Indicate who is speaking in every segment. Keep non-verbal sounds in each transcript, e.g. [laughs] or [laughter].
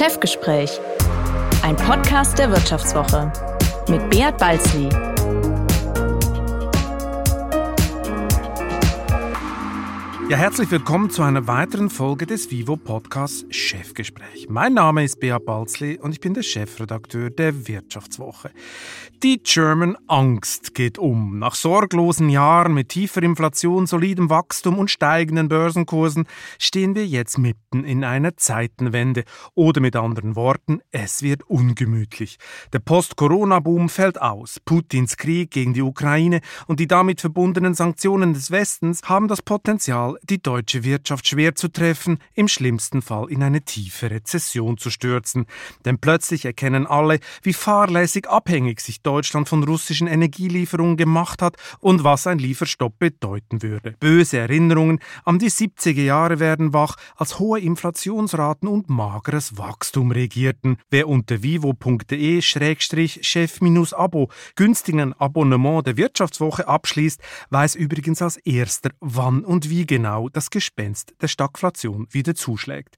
Speaker 1: Chefgespräch, ein Podcast der Wirtschaftswoche mit Beat Balzli.
Speaker 2: Ja, herzlich willkommen zu einer weiteren Folge des Vivo Podcasts Chefgespräch. Mein Name ist Beat Balzli und ich bin der Chefredakteur der Wirtschaftswoche. Die German Angst geht um. Nach sorglosen Jahren mit tiefer Inflation, solidem Wachstum und steigenden Börsenkursen stehen wir jetzt mitten in einer Zeitenwende. Oder mit anderen Worten, es wird ungemütlich. Der Post-Corona-Boom fällt aus. Putins Krieg gegen die Ukraine und die damit verbundenen Sanktionen des Westens haben das Potenzial, die deutsche Wirtschaft schwer zu treffen, im schlimmsten Fall in eine tiefe Rezession zu stürzen. Denn plötzlich erkennen alle, wie fahrlässig abhängig sich Deutschland von russischen Energielieferungen gemacht hat und was ein Lieferstopp bedeuten würde. Böse Erinnerungen an die 70er Jahre werden wach, als hohe Inflationsraten und mageres Wachstum regierten. Wer unter vivo.de-chef-abo günstigen Abonnement der Wirtschaftswoche abschließt, weiß übrigens als erster, wann und wie genau genau das Gespenst der Stagflation wieder zuschlägt.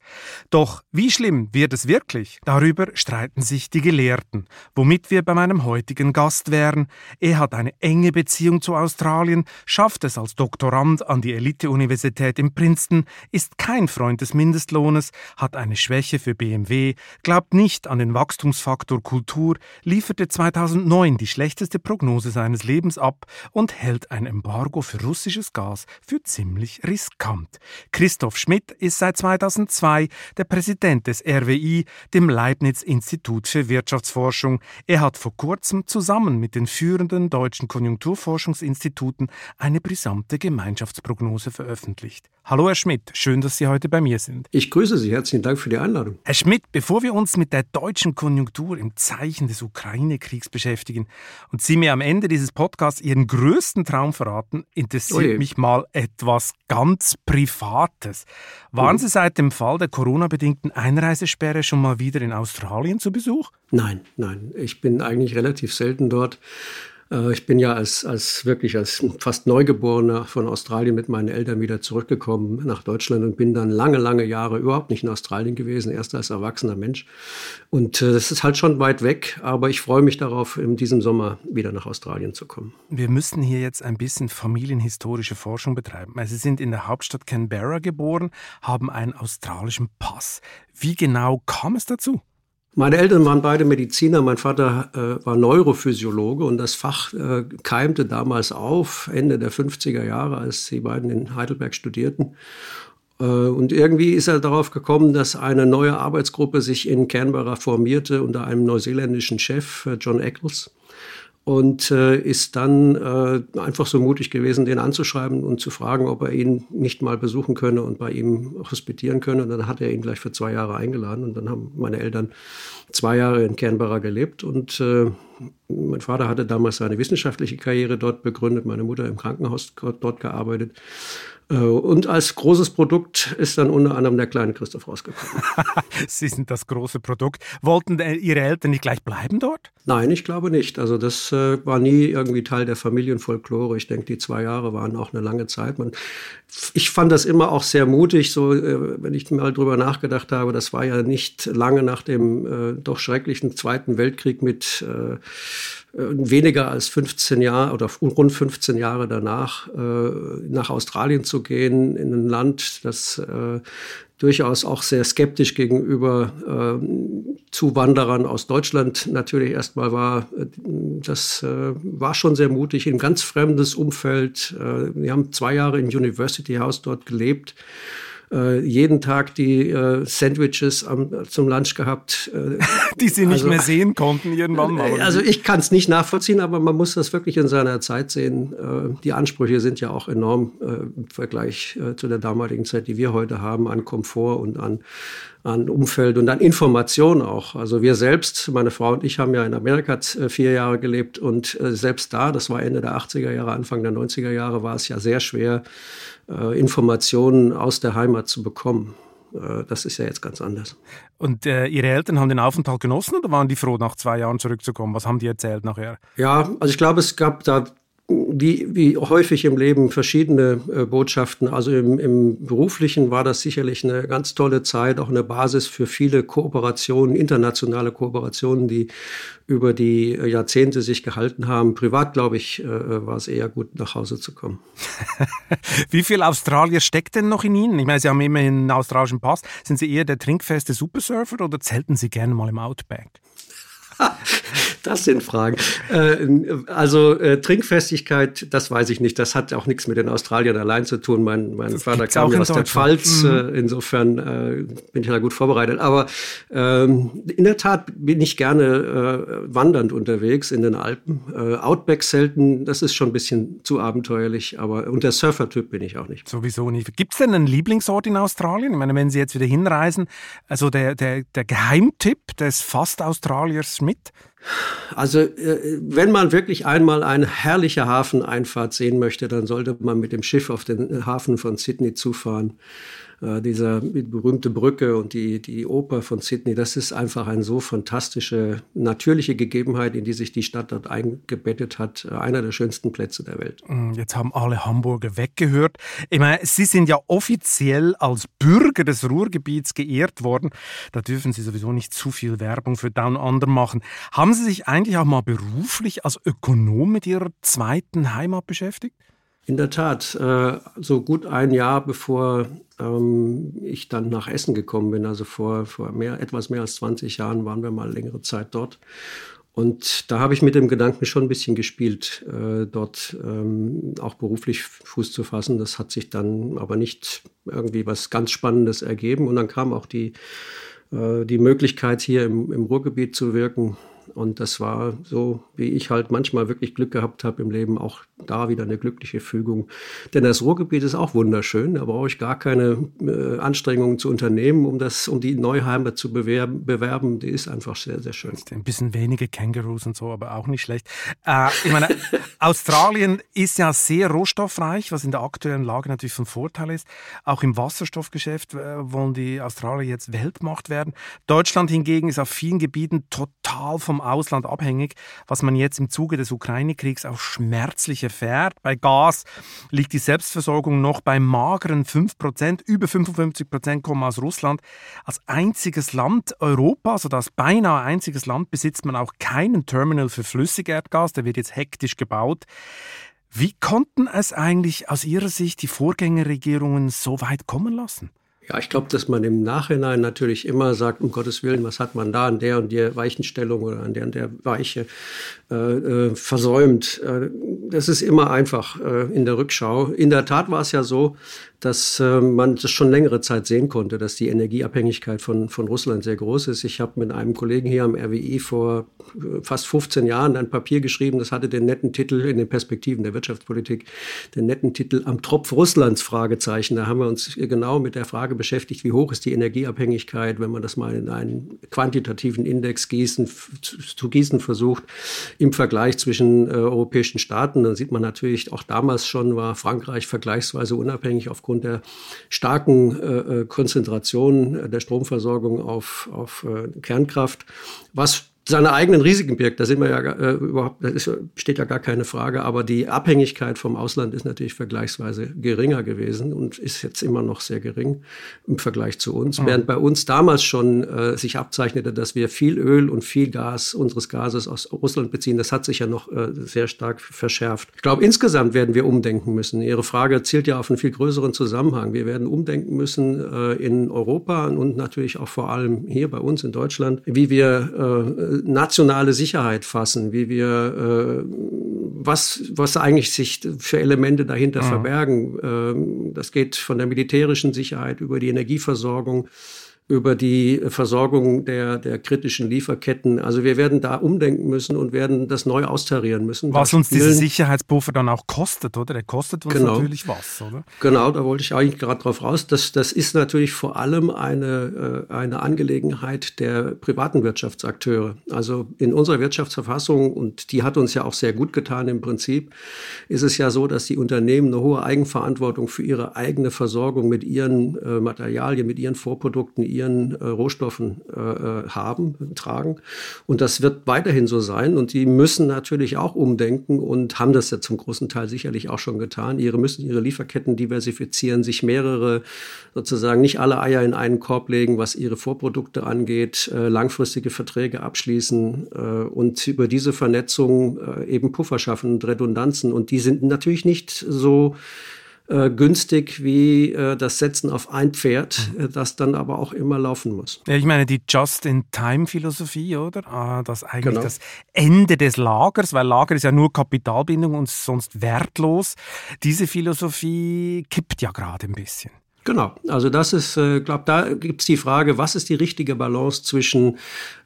Speaker 2: Doch wie schlimm wird es wirklich? Darüber streiten sich die Gelehrten, womit wir bei meinem heutigen Gast wären. Er hat eine enge Beziehung zu Australien, schafft es als Doktorand an die Elite-Universität in Princeton, ist kein Freund des Mindestlohnes, hat eine Schwäche für BMW, glaubt nicht an den Wachstumsfaktor Kultur, lieferte 2009 die schlechteste Prognose seines Lebens ab und hält ein Embargo für russisches Gas für ziemlich riskant riskant. Christoph Schmidt ist seit 2002 der Präsident des RWI, dem Leibniz-Institut für Wirtschaftsforschung. Er hat vor kurzem zusammen mit den führenden deutschen Konjunkturforschungsinstituten eine brisante Gemeinschaftsprognose veröffentlicht. Hallo Herr Schmidt, schön, dass Sie heute bei mir sind.
Speaker 3: Ich grüße Sie, herzlichen Dank für die Einladung.
Speaker 2: Herr Schmidt, bevor wir uns mit der deutschen Konjunktur im Zeichen des Ukraine-Kriegs beschäftigen und Sie mir am Ende dieses Podcasts Ihren größten Traum verraten, interessiert Oje. mich mal etwas ganz Privates. Waren Sie seit dem Fall der Corona-bedingten Einreisesperre schon mal wieder in Australien zu Besuch?
Speaker 3: Nein, nein. Ich bin eigentlich relativ selten dort. Äh, ich bin ja als, als wirklich als fast Neugeborener von Australien mit meinen Eltern wieder zurückgekommen nach Deutschland und bin dann lange, lange Jahre überhaupt nicht in Australien gewesen, erst als erwachsener Mensch. Und äh, das ist halt schon weit weg, aber ich freue mich darauf, in diesem Sommer wieder nach Australien zu kommen.
Speaker 2: Wir müssen hier jetzt ein bisschen familienhistorische Forschung betreiben. Sie sind in der Hauptstadt Canberra geboren, haben einen australischen Pass. Wie genau kam es dazu?
Speaker 3: Meine Eltern waren beide Mediziner. Mein Vater äh, war Neurophysiologe und das Fach äh, keimte damals auf, Ende der 50er Jahre, als die beiden in Heidelberg studierten. Äh, und irgendwie ist er darauf gekommen, dass eine neue Arbeitsgruppe sich in Canberra formierte unter einem neuseeländischen Chef, äh, John Eccles und äh, ist dann äh, einfach so mutig gewesen, den anzuschreiben und zu fragen, ob er ihn nicht mal besuchen könne und bei ihm hospitieren könne. Und dann hat er ihn gleich für zwei Jahre eingeladen und dann haben meine Eltern zwei Jahre in Canberra gelebt und äh, mein Vater hatte damals seine wissenschaftliche Karriere dort begründet, meine Mutter im Krankenhaus dort gearbeitet. Äh, und als großes Produkt ist dann unter anderem der kleine Christoph rausgekommen. [laughs]
Speaker 2: Sie sind das große Produkt. Wollten Ihre Eltern nicht gleich bleiben dort?
Speaker 3: Nein, ich glaube nicht. Also das äh, war nie irgendwie Teil der Familienfolklore. Ich denke, die zwei Jahre waren auch eine lange Zeit. Man, ich fand das immer auch sehr mutig, so äh, wenn ich mal drüber nachgedacht habe. Das war ja nicht lange nach dem äh, doch schrecklichen Zweiten Weltkrieg mit äh, äh, weniger als 15 Jahre oder rund 15 Jahre danach äh, nach Australien zu gehen, in ein Land, das äh, durchaus auch sehr skeptisch gegenüber äh, Zuwanderern aus Deutschland natürlich erstmal war. Das äh, war schon sehr mutig, in ein ganz fremdes Umfeld. Äh, wir haben zwei Jahre im University House dort gelebt äh, jeden Tag die äh, Sandwiches am, zum Lunch gehabt.
Speaker 2: Äh, [laughs] die Sie nicht also, mehr sehen konnten irgendwann mal.
Speaker 3: Also ich kann es nicht nachvollziehen, aber man muss das wirklich in seiner Zeit sehen. Äh, die Ansprüche sind ja auch enorm äh, im Vergleich äh, zu der damaligen Zeit, die wir heute haben, an Komfort und an an Umfeld und an Information auch. Also wir selbst, meine Frau und ich haben ja in Amerika vier Jahre gelebt und selbst da, das war Ende der 80er Jahre, Anfang der 90er Jahre, war es ja sehr schwer, äh, Informationen aus der Heimat zu bekommen. Äh, das ist ja jetzt ganz anders.
Speaker 2: Und äh, Ihre Eltern haben den Aufenthalt genossen oder waren die froh, nach zwei Jahren zurückzukommen? Was haben die erzählt nachher?
Speaker 3: Ja, also ich glaube, es gab da wie, wie häufig im Leben verschiedene äh, Botschaften. Also im, im beruflichen war das sicherlich eine ganz tolle Zeit, auch eine Basis für viele Kooperationen, internationale Kooperationen, die über die Jahrzehnte sich gehalten haben. Privat, glaube ich, äh, war es eher gut, nach Hause zu kommen. [laughs]
Speaker 2: wie viel Australier steckt denn noch in Ihnen? Ich meine, Sie haben immerhin einen australischen Pass. Sind Sie eher der trinkfeste Supersurfer oder zelten Sie gerne mal im Outback? [laughs] [laughs]
Speaker 3: das sind Fragen. Äh, also äh, Trinkfestigkeit, das weiß ich nicht. Das hat auch nichts mit den Australiern allein zu tun. Mein, mein Vater kam ja aus der Pfalz. Mhm. Äh, insofern äh, bin ich da gut vorbereitet. Aber ähm, in der Tat bin ich gerne äh, wandernd unterwegs in den Alpen. Äh, Outback selten, das ist schon ein bisschen zu abenteuerlich. Aber und der Surfer-Typ bin ich auch nicht.
Speaker 2: Sowieso nicht. Gibt es denn einen Lieblingsort in Australien? Ich meine, wenn Sie jetzt wieder hinreisen, also der, der, der Geheimtipp des Fast-Australiers mit?
Speaker 3: Also äh, wenn man wirklich einmal eine herrliche Hafeneinfahrt sehen möchte, dann sollte man mit dem Schiff auf den Hafen von Sydney zufahren äh, dieser berühmte Brücke und die, die Oper von Sydney, das ist einfach eine so fantastische, natürliche Gegebenheit, in die sich die Stadt dort eingebettet hat. Äh, einer der schönsten Plätze der Welt.
Speaker 2: Mm, jetzt haben alle Hamburger weggehört. Ich meine, Sie sind ja offiziell als Bürger des Ruhrgebiets geehrt worden. Da dürfen Sie sowieso nicht zu viel Werbung für Down Under machen. Haben Sie sich eigentlich auch mal beruflich als Ökonom mit Ihrer zweiten Heimat beschäftigt?
Speaker 3: In der Tat, äh, so gut ein Jahr bevor ähm, ich dann nach Essen gekommen bin, also vor, vor mehr, etwas mehr als 20 Jahren waren wir mal längere Zeit dort. Und da habe ich mit dem Gedanken schon ein bisschen gespielt, äh, dort ähm, auch beruflich Fuß zu fassen. Das hat sich dann aber nicht irgendwie was ganz Spannendes ergeben. Und dann kam auch die, äh, die Möglichkeit, hier im, im Ruhrgebiet zu wirken. Und das war so, wie ich halt manchmal wirklich Glück gehabt habe im Leben, auch da wieder eine glückliche Fügung. Denn das Ruhrgebiet ist auch wunderschön. Da brauche ich gar keine äh, Anstrengungen zu unternehmen, um das, um die Neuheimat zu bewerben, bewerben. Die ist einfach sehr, sehr schön.
Speaker 2: Ein bisschen wenige Kängurus und so, aber auch nicht schlecht. Äh, ich meine, [laughs] Australien ist ja sehr rohstoffreich, was in der aktuellen Lage natürlich von Vorteil ist. Auch im Wasserstoffgeschäft äh, wollen die Australier jetzt Weltmacht werden. Deutschland hingegen ist auf vielen Gebieten total vom Ausland abhängig, was man jetzt im Zuge des Ukraine-Kriegs auch schmerzlich erfährt. Bei Gas liegt die Selbstversorgung noch bei mageren 5%, über 55% kommen aus Russland. Als einziges Land Europas, oder als beinahe einziges Land, besitzt man auch keinen Terminal für Flüssigerdgas, der wird jetzt hektisch gebaut. Wie konnten es eigentlich aus Ihrer Sicht die Vorgängerregierungen so weit kommen lassen?
Speaker 3: Ja, ich glaube, dass man im Nachhinein natürlich immer sagt, um Gottes Willen, was hat man da an der und der Weichenstellung oder an der und der Weiche äh, äh, versäumt. Äh, das ist immer einfach äh, in der Rückschau. In der Tat war es ja so, dass äh, man das schon längere Zeit sehen konnte, dass die Energieabhängigkeit von, von Russland sehr groß ist. Ich habe mit einem Kollegen hier am RWI vor äh, fast 15 Jahren ein Papier geschrieben, das hatte den netten Titel in den Perspektiven der Wirtschaftspolitik, den netten Titel Am Tropf Russlands Fragezeichen. Da haben wir uns genau mit der Frage beschäftigt, wie hoch ist die Energieabhängigkeit, wenn man das mal in einen quantitativen Index gießen, zu gießen versucht, im Vergleich zwischen äh, europäischen Staaten. Dann sieht man natürlich, auch damals schon war Frankreich vergleichsweise unabhängig aufgrund aufgrund der starken äh, äh Konzentration der Stromversorgung auf, auf äh, Kernkraft, was seine eigenen Risiken birgt. Da sind wir ja äh, überhaupt, da ist, steht ja gar keine Frage. Aber die Abhängigkeit vom Ausland ist natürlich vergleichsweise geringer gewesen und ist jetzt immer noch sehr gering im Vergleich zu uns. Mhm. Während bei uns damals schon äh, sich abzeichnete, dass wir viel Öl und viel Gas unseres Gases aus Russland beziehen, das hat sich ja noch äh, sehr stark verschärft. Ich glaube, insgesamt werden wir umdenken müssen. Ihre Frage zielt ja auf einen viel größeren Zusammenhang. Wir werden umdenken müssen äh, in Europa und natürlich auch vor allem hier bei uns in Deutschland, wie wir äh, nationale Sicherheit fassen, wie wir, äh, was, was eigentlich sich für Elemente dahinter mhm. verbergen. Ähm, das geht von der militärischen Sicherheit über die Energieversorgung über die Versorgung der, der kritischen Lieferketten. Also wir werden da umdenken müssen und werden das neu austarieren müssen.
Speaker 2: Was uns dieser Sicherheitspuffer dann auch kostet, oder? Der kostet uns genau. natürlich was, oder?
Speaker 3: Genau, da wollte ich eigentlich gerade drauf raus. Das, das ist natürlich vor allem eine, äh, eine Angelegenheit der privaten Wirtschaftsakteure. Also in unserer Wirtschaftsverfassung, und die hat uns ja auch sehr gut getan im Prinzip, ist es ja so, dass die Unternehmen eine hohe Eigenverantwortung für ihre eigene Versorgung mit ihren äh, Materialien, mit ihren Vorprodukten, ihren äh, Rohstoffen äh, äh, haben, tragen. Und das wird weiterhin so sein. Und die müssen natürlich auch umdenken und haben das ja zum großen Teil sicherlich auch schon getan. Ihre müssen ihre Lieferketten diversifizieren, sich mehrere sozusagen nicht alle Eier in einen Korb legen, was ihre Vorprodukte angeht, äh, langfristige Verträge abschließen äh, und über diese Vernetzung äh, eben Puffer schaffen und Redundanzen. Und die sind natürlich nicht so äh, günstig wie äh, das Setzen auf ein Pferd, mhm. äh, das dann aber auch immer laufen muss.
Speaker 2: Ja, ich meine die Just-in-Time-Philosophie, oder? Ah, das eigentlich genau. das Ende des Lagers, weil Lager ist ja nur Kapitalbindung und sonst wertlos. Diese Philosophie kippt ja gerade ein bisschen.
Speaker 3: Genau, also das ist, äh, glaube da gibt es die Frage, was ist die richtige Balance zwischen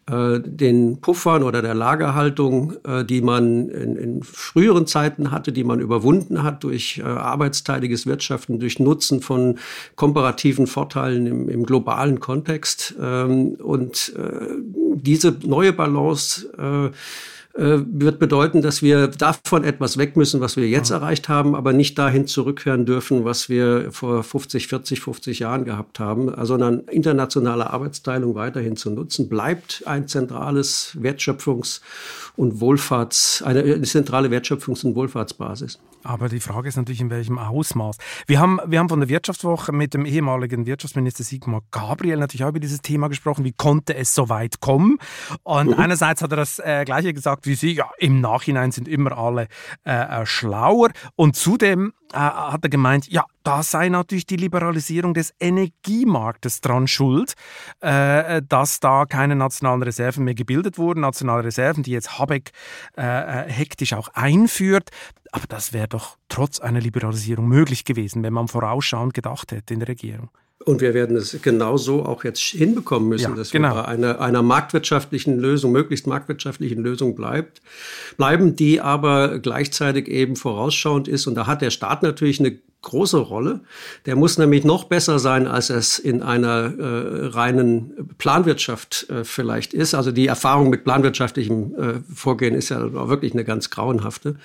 Speaker 3: äh, den Puffern oder der Lagerhaltung, äh, die man in, in, früheren Zeiten hatte, die man überwunden hat durch äh, arbeitsteiliges Wirtschaften, durch Nutzen von komparativen Vorteilen im, im globalen Kontext. Ähm, und äh, diese neue Balance äh, wird bedeuten, dass wir davon etwas weg müssen, was wir jetzt ja. erreicht haben, aber nicht dahin zurückkehren dürfen, was wir vor 50, 40, 50 Jahren gehabt haben, sondern internationale Arbeitsteilung weiterhin zu nutzen, bleibt ein zentrales Wertschöpfungs- und Wohlfahrts, eine zentrale Wertschöpfungs- und Wohlfahrtsbasis.
Speaker 2: Aber die Frage ist natürlich, in welchem Ausmaß. Wir haben, wir haben von der Wirtschaftswoche mit dem ehemaligen Wirtschaftsminister Sigmar Gabriel natürlich auch über dieses Thema gesprochen. Wie konnte es so weit kommen? Und mhm. einerseits hat er das äh, Gleiche gesagt wie Sie. Ja, im Nachhinein sind immer alle äh, äh schlauer. Und zudem äh, hat er gemeint, ja, da sei natürlich die Liberalisierung des Energiemarktes dran schuld, äh, dass da keine nationalen Reserven mehr gebildet wurden. Nationale Reserven, die jetzt Habeck äh, äh hektisch auch einführt. Aber das wäre doch trotz einer Liberalisierung möglich gewesen, wenn man vorausschauend gedacht hätte in der Regierung.
Speaker 3: Und wir werden es genauso auch jetzt hinbekommen müssen, ja, dass genau. wir bei einer, einer marktwirtschaftlichen Lösung, möglichst marktwirtschaftlichen Lösung bleibt, bleiben, die aber gleichzeitig eben vorausschauend ist. Und da hat der Staat natürlich eine große Rolle. Der muss nämlich noch besser sein, als es in einer äh, reinen Planwirtschaft äh, vielleicht ist. Also die Erfahrung mit planwirtschaftlichem äh, Vorgehen ist ja wirklich eine ganz grauenhafte.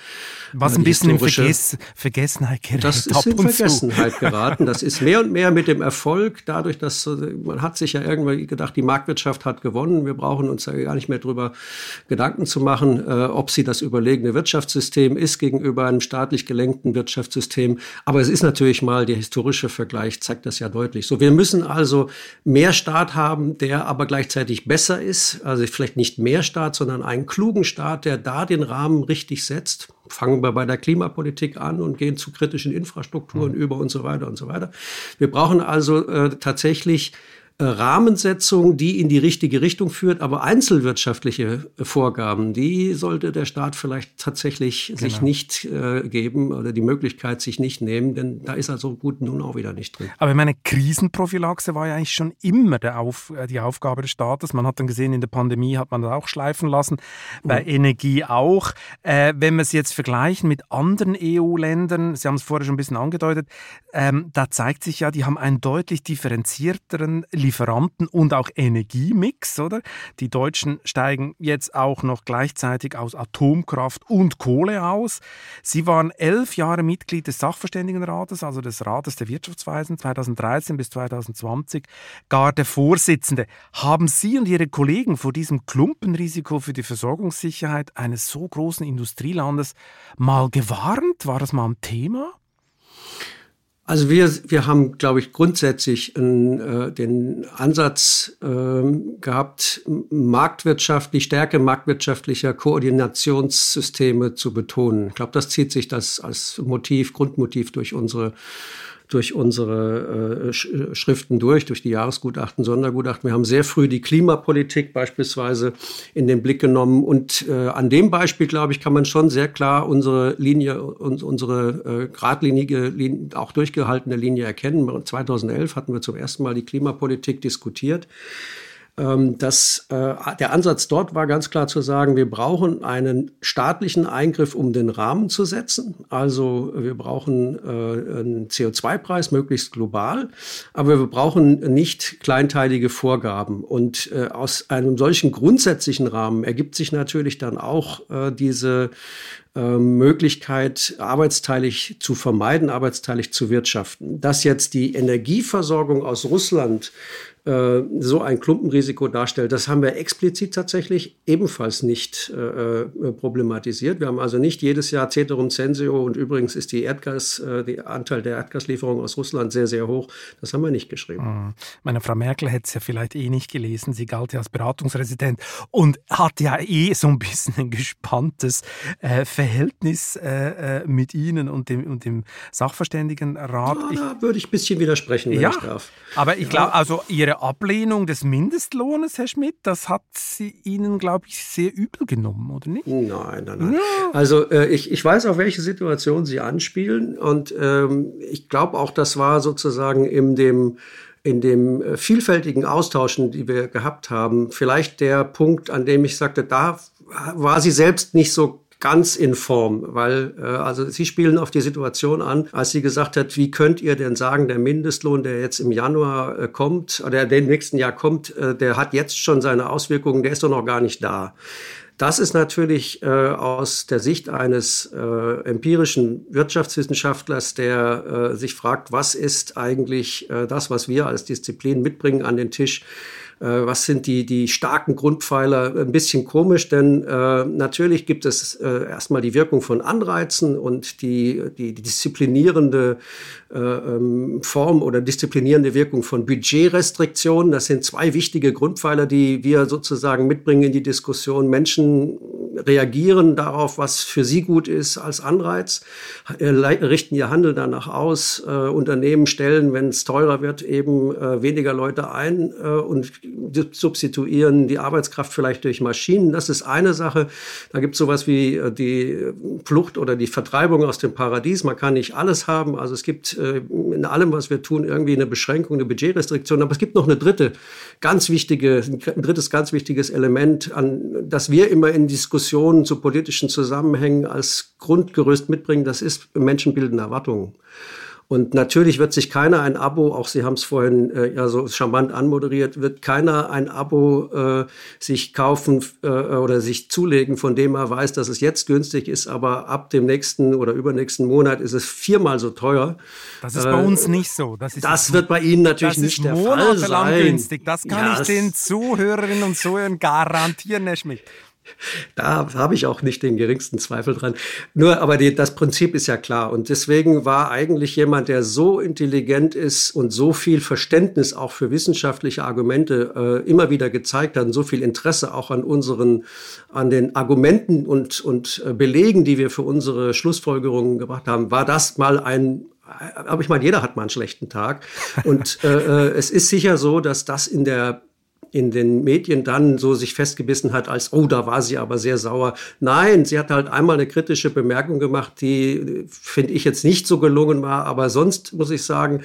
Speaker 2: Was ein bisschen in Verges Vergessenheit
Speaker 3: gerät. Das ist in Vergessenheit [laughs] geraten. Das ist mehr und mehr mit dem Erfolg, dadurch, dass äh, man hat sich ja irgendwann gedacht, die Marktwirtschaft hat gewonnen. Wir brauchen uns ja gar nicht mehr darüber Gedanken zu machen, äh, ob sie das überlegene Wirtschaftssystem ist gegenüber einem staatlich gelenkten Wirtschaftssystem. Aber es ist natürlich mal, der historische Vergleich zeigt das ja deutlich. So, wir müssen also mehr Staat haben, der aber gleichzeitig besser ist. Also vielleicht nicht mehr Staat, sondern einen klugen Staat, der da den Rahmen richtig setzt. Fangen wir bei der Klimapolitik an und gehen zu kritischen Infrastrukturen mhm. über und so weiter und so weiter. Wir brauchen also äh, tatsächlich Rahmensetzung, die in die richtige Richtung führt, aber einzelwirtschaftliche äh, Vorgaben, die sollte der Staat vielleicht tatsächlich genau. sich nicht äh, geben oder die Möglichkeit sich nicht nehmen, denn da ist also gut nun auch wieder nicht drin.
Speaker 2: Aber ich meine, Krisenprophylaxe war ja eigentlich schon immer Auf, äh, die Aufgabe des Staates. Man hat dann gesehen, in der Pandemie hat man das auch schleifen lassen, bei mhm. Energie auch. Äh, wenn wir es jetzt vergleichen mit anderen EU-Ländern, Sie haben es vorher schon ein bisschen angedeutet, ähm, da zeigt sich ja, die haben einen deutlich differenzierteren Lieferanten und auch Energiemix, oder? Die Deutschen steigen jetzt auch noch gleichzeitig aus Atomkraft und Kohle aus. Sie waren elf Jahre Mitglied des Sachverständigenrates, also des Rates der Wirtschaftsweisen, 2013 bis 2020, gar der Vorsitzende. Haben Sie und Ihre Kollegen vor diesem Klumpenrisiko für die Versorgungssicherheit eines so großen Industrielandes mal gewarnt? War das mal ein Thema?
Speaker 3: Also wir, wir haben, glaube ich, grundsätzlich äh, den Ansatz äh, gehabt, marktwirtschaftlich, Stärke marktwirtschaftlicher Koordinationssysteme zu betonen. Ich glaube, das zieht sich das als Motiv, Grundmotiv durch unsere durch unsere äh, Schriften durch, durch die Jahresgutachten, Sondergutachten. Wir haben sehr früh die Klimapolitik beispielsweise in den Blick genommen. Und äh, an dem Beispiel, glaube ich, kann man schon sehr klar unsere Linie, unsere äh, geradlinige, auch durchgehaltene Linie erkennen. 2011 hatten wir zum ersten Mal die Klimapolitik diskutiert. Ähm, das, äh, der Ansatz dort war ganz klar zu sagen, wir brauchen einen staatlichen Eingriff, um den Rahmen zu setzen. Also wir brauchen äh, einen CO2-Preis, möglichst global, aber wir brauchen nicht kleinteilige Vorgaben. Und äh, aus einem solchen grundsätzlichen Rahmen ergibt sich natürlich dann auch äh, diese äh, Möglichkeit, arbeitsteilig zu vermeiden, arbeitsteilig zu wirtschaften. Dass jetzt die Energieversorgung aus Russland äh, so ein Klumpenrisiko darstellt. Das haben wir explizit tatsächlich ebenfalls nicht äh, äh, problematisiert. Wir haben also nicht jedes Jahr Ceterum Censeo und übrigens ist die Erdgas, äh, der Anteil der Erdgaslieferung aus Russland sehr, sehr hoch. Das haben wir nicht geschrieben.
Speaker 2: Mhm. Meine Frau Merkel hätte es ja vielleicht eh nicht gelesen. Sie galt ja als Beratungsresident und hat ja eh so ein bisschen ein gespanntes äh, Verhältnis äh, mit Ihnen und dem, und dem Sachverständigenrat.
Speaker 3: Ja, da würde ich ein bisschen widersprechen, wenn
Speaker 2: ja,
Speaker 3: ich darf.
Speaker 2: Aber ich glaube, also Ihre Ihre Ablehnung des Mindestlohnes, Herr Schmidt, das hat sie Ihnen, glaube ich, sehr übel genommen, oder nicht?
Speaker 3: Nein, nein, nein. Ja. Also äh, ich, ich weiß, auf welche Situation Sie anspielen und ähm, ich glaube auch, das war sozusagen in dem in dem äh, vielfältigen Austauschen, die wir gehabt haben, vielleicht der Punkt, an dem ich sagte, da war sie selbst nicht so ganz in Form, weil äh, also Sie spielen auf die Situation an, als sie gesagt hat, wie könnt ihr denn sagen, der Mindestlohn, der jetzt im Januar äh, kommt oder der im nächsten Jahr kommt, äh, der hat jetzt schon seine Auswirkungen, der ist doch noch gar nicht da. Das ist natürlich äh, aus der Sicht eines äh, empirischen Wirtschaftswissenschaftlers, der äh, sich fragt, was ist eigentlich äh, das, was wir als Disziplin mitbringen an den Tisch, was sind die, die starken Grundpfeiler? Ein bisschen komisch, denn äh, natürlich gibt es äh, erstmal die Wirkung von Anreizen und die, die, die disziplinierende äh, ähm, Form oder disziplinierende Wirkung von Budgetrestriktionen. Das sind zwei wichtige Grundpfeiler, die wir sozusagen mitbringen in die Diskussion. Menschen reagieren darauf, was für sie gut ist, als Anreiz, äh, richten ihr Handel danach aus. Äh, Unternehmen stellen, wenn es teurer wird, eben äh, weniger Leute ein und substituieren die Arbeitskraft vielleicht durch Maschinen. Das ist eine Sache. Da gibt es sowas wie die Flucht oder die Vertreibung aus dem Paradies. Man kann nicht alles haben. Also es gibt in allem, was wir tun, irgendwie eine Beschränkung, eine Budgetrestriktion. Aber es gibt noch eine dritte, ganz wichtige, ein drittes ganz wichtiges Element, an das wir immer in Diskussionen zu politischen Zusammenhängen als Grundgerüst mitbringen. Das ist menschenbildende Erwartungen. Und natürlich wird sich keiner ein Abo, auch Sie haben es vorhin äh, ja so charmant anmoderiert, wird keiner ein Abo äh, sich kaufen äh, oder sich zulegen, von dem er weiß, dass es jetzt günstig ist, aber ab dem nächsten oder übernächsten Monat ist es viermal so teuer.
Speaker 2: Das ist bei äh, uns nicht so.
Speaker 3: Das, das wird bei Ihnen natürlich nicht der Fall sein.
Speaker 2: günstig. Das kann ja, ich den Zuhörerinnen und Zuhörern garantieren, Herr Schmidt. [laughs]
Speaker 3: Da habe ich auch nicht den geringsten Zweifel dran. Nur, aber die, das Prinzip ist ja klar. Und deswegen war eigentlich jemand, der so intelligent ist und so viel Verständnis auch für wissenschaftliche Argumente äh, immer wieder gezeigt hat und so viel Interesse auch an unseren, an den Argumenten und, und äh, Belegen, die wir für unsere Schlussfolgerungen gebracht haben, war das mal ein aber ich meine, jeder hat mal einen schlechten Tag. Und äh, äh es ist sicher so, dass das in der in den Medien dann so sich festgebissen hat, als, oh, da war sie aber sehr sauer. Nein, sie hat halt einmal eine kritische Bemerkung gemacht, die, finde ich, jetzt nicht so gelungen war. Aber sonst muss ich sagen,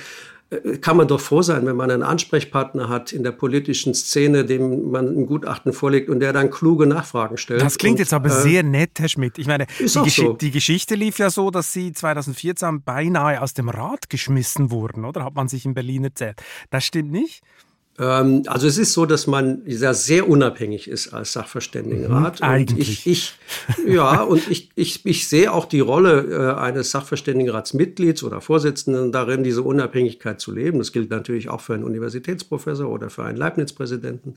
Speaker 3: äh, kann man doch froh sein, wenn man einen Ansprechpartner hat in der politischen Szene, dem man ein Gutachten vorlegt und der dann kluge Nachfragen stellt.
Speaker 2: Das klingt
Speaker 3: und,
Speaker 2: jetzt aber äh, sehr nett, Herr Schmidt. Ich meine, die, Gesch
Speaker 3: so.
Speaker 2: die, Geschichte lief ja so, dass Sie 2014 beinahe aus dem Rat geschmissen wurden, oder? Hat man sich in Berlin erzählt. Das stimmt nicht?
Speaker 3: Ähm, also es ist so, dass man sehr, sehr unabhängig ist als Sachverständigenrat.
Speaker 2: Mhm,
Speaker 3: eigentlich. Ich, ich, ja, und ich, ich, ich sehe auch die Rolle äh, eines Sachverständigenratsmitglieds oder Vorsitzenden darin, diese Unabhängigkeit zu leben. Das gilt natürlich auch für einen Universitätsprofessor oder für einen Leibniz-Präsidenten.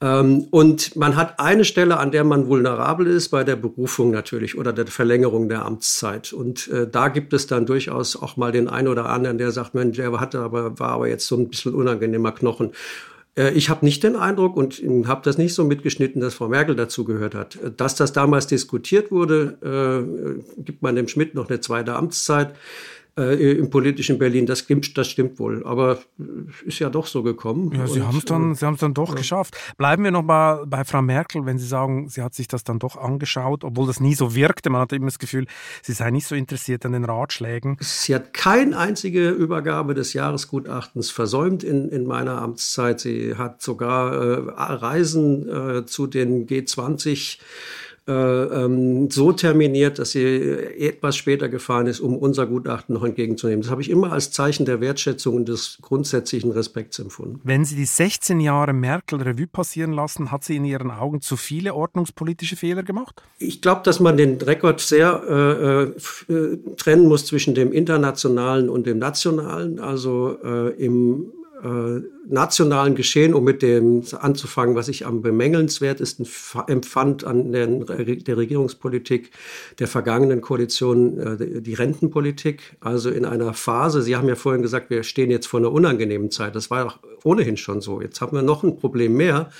Speaker 3: Ähm, und man hat eine Stelle, an der man vulnerabel ist, bei der Berufung natürlich oder der Verlängerung der Amtszeit. Und äh, da gibt es dann durchaus auch mal den einen oder anderen, der sagt, Mensch, der hatte aber, war aber jetzt so ein bisschen unangenehmer Knochen äh, ich habe nicht den Eindruck und habe das nicht so mitgeschnitten, dass Frau Merkel dazu gehört hat. Dass das damals diskutiert wurde, äh, gibt man dem Schmidt noch eine zweite Amtszeit. Äh, im politischen Berlin. Das stimmt, das stimmt wohl. Aber ist ja doch so gekommen.
Speaker 2: Ja, Sie haben es dann, Sie dann doch ja. geschafft. Bleiben wir noch mal bei Frau Merkel, wenn Sie sagen, sie hat sich das dann doch angeschaut, obwohl das nie so wirkte. Man hat immer das Gefühl, sie sei nicht so interessiert an den Ratschlägen.
Speaker 3: Sie hat keine einzige Übergabe des Jahresgutachtens versäumt in, in meiner Amtszeit. Sie hat sogar äh, Reisen äh, zu den G20 äh, ähm, so terminiert, dass sie etwas später gefahren ist, um unser Gutachten noch entgegenzunehmen. Das habe ich immer als Zeichen der Wertschätzung und des grundsätzlichen Respekts empfunden.
Speaker 2: Wenn Sie die 16 Jahre Merkel Revue passieren lassen, hat sie in Ihren Augen zu viele ordnungspolitische Fehler gemacht?
Speaker 3: Ich glaube, dass man den Rekord sehr äh, äh, trennen muss zwischen dem internationalen und dem nationalen. Also äh, im äh, nationalen Geschehen, um mit dem anzufangen, was ich am bemängelnswertesten empfand an der, der Regierungspolitik der vergangenen Koalition, äh, die Rentenpolitik. Also in einer Phase, Sie haben ja vorhin gesagt, wir stehen jetzt vor einer unangenehmen Zeit. Das war auch ohnehin schon so. Jetzt haben wir noch ein Problem mehr.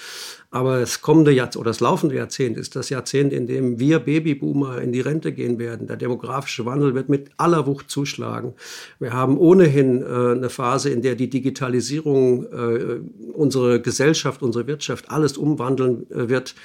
Speaker 3: Aber das kommende Jahrzehnt oder das laufende Jahrzehnt ist das Jahrzehnt, in dem wir Babyboomer in die Rente gehen werden. Der demografische Wandel wird mit aller Wucht zuschlagen. Wir haben ohnehin äh, eine Phase, in der die Digitalisierung äh, unsere Gesellschaft, unsere Wirtschaft alles umwandeln äh, wird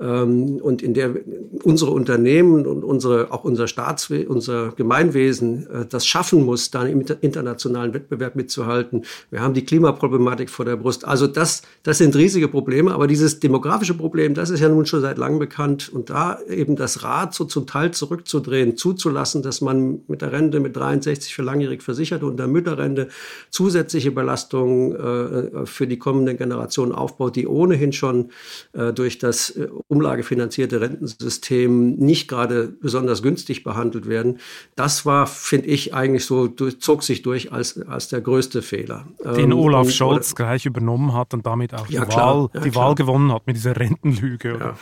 Speaker 3: ähm, und in der unsere Unternehmen und unsere auch unser Staatswesen, unser Gemeinwesen äh, das schaffen muss, dann im internationalen Wettbewerb mitzuhalten. Wir haben die Klimaproblematik vor der Brust. Also das, das sind riesige Probleme, aber diese dieses demografische Problem, das ist ja nun schon seit langem bekannt. Und da eben das Rad so zum Teil zurückzudrehen, zuzulassen, dass man mit der Rente mit 63 für langjährig Versicherte und der Mütterrente zusätzliche Belastungen äh, für die kommenden Generationen aufbaut, die ohnehin schon äh, durch das äh, umlagefinanzierte Rentensystem nicht gerade besonders günstig behandelt werden. Das war, finde ich, eigentlich so, durch, zog sich durch als, als der größte Fehler.
Speaker 2: Den ähm, Olaf Scholz gleich übernommen hat und damit auch ja, die, Wahl, ja, die Wahl gewonnen hat mit dieser Rentenlüge.
Speaker 3: Ja.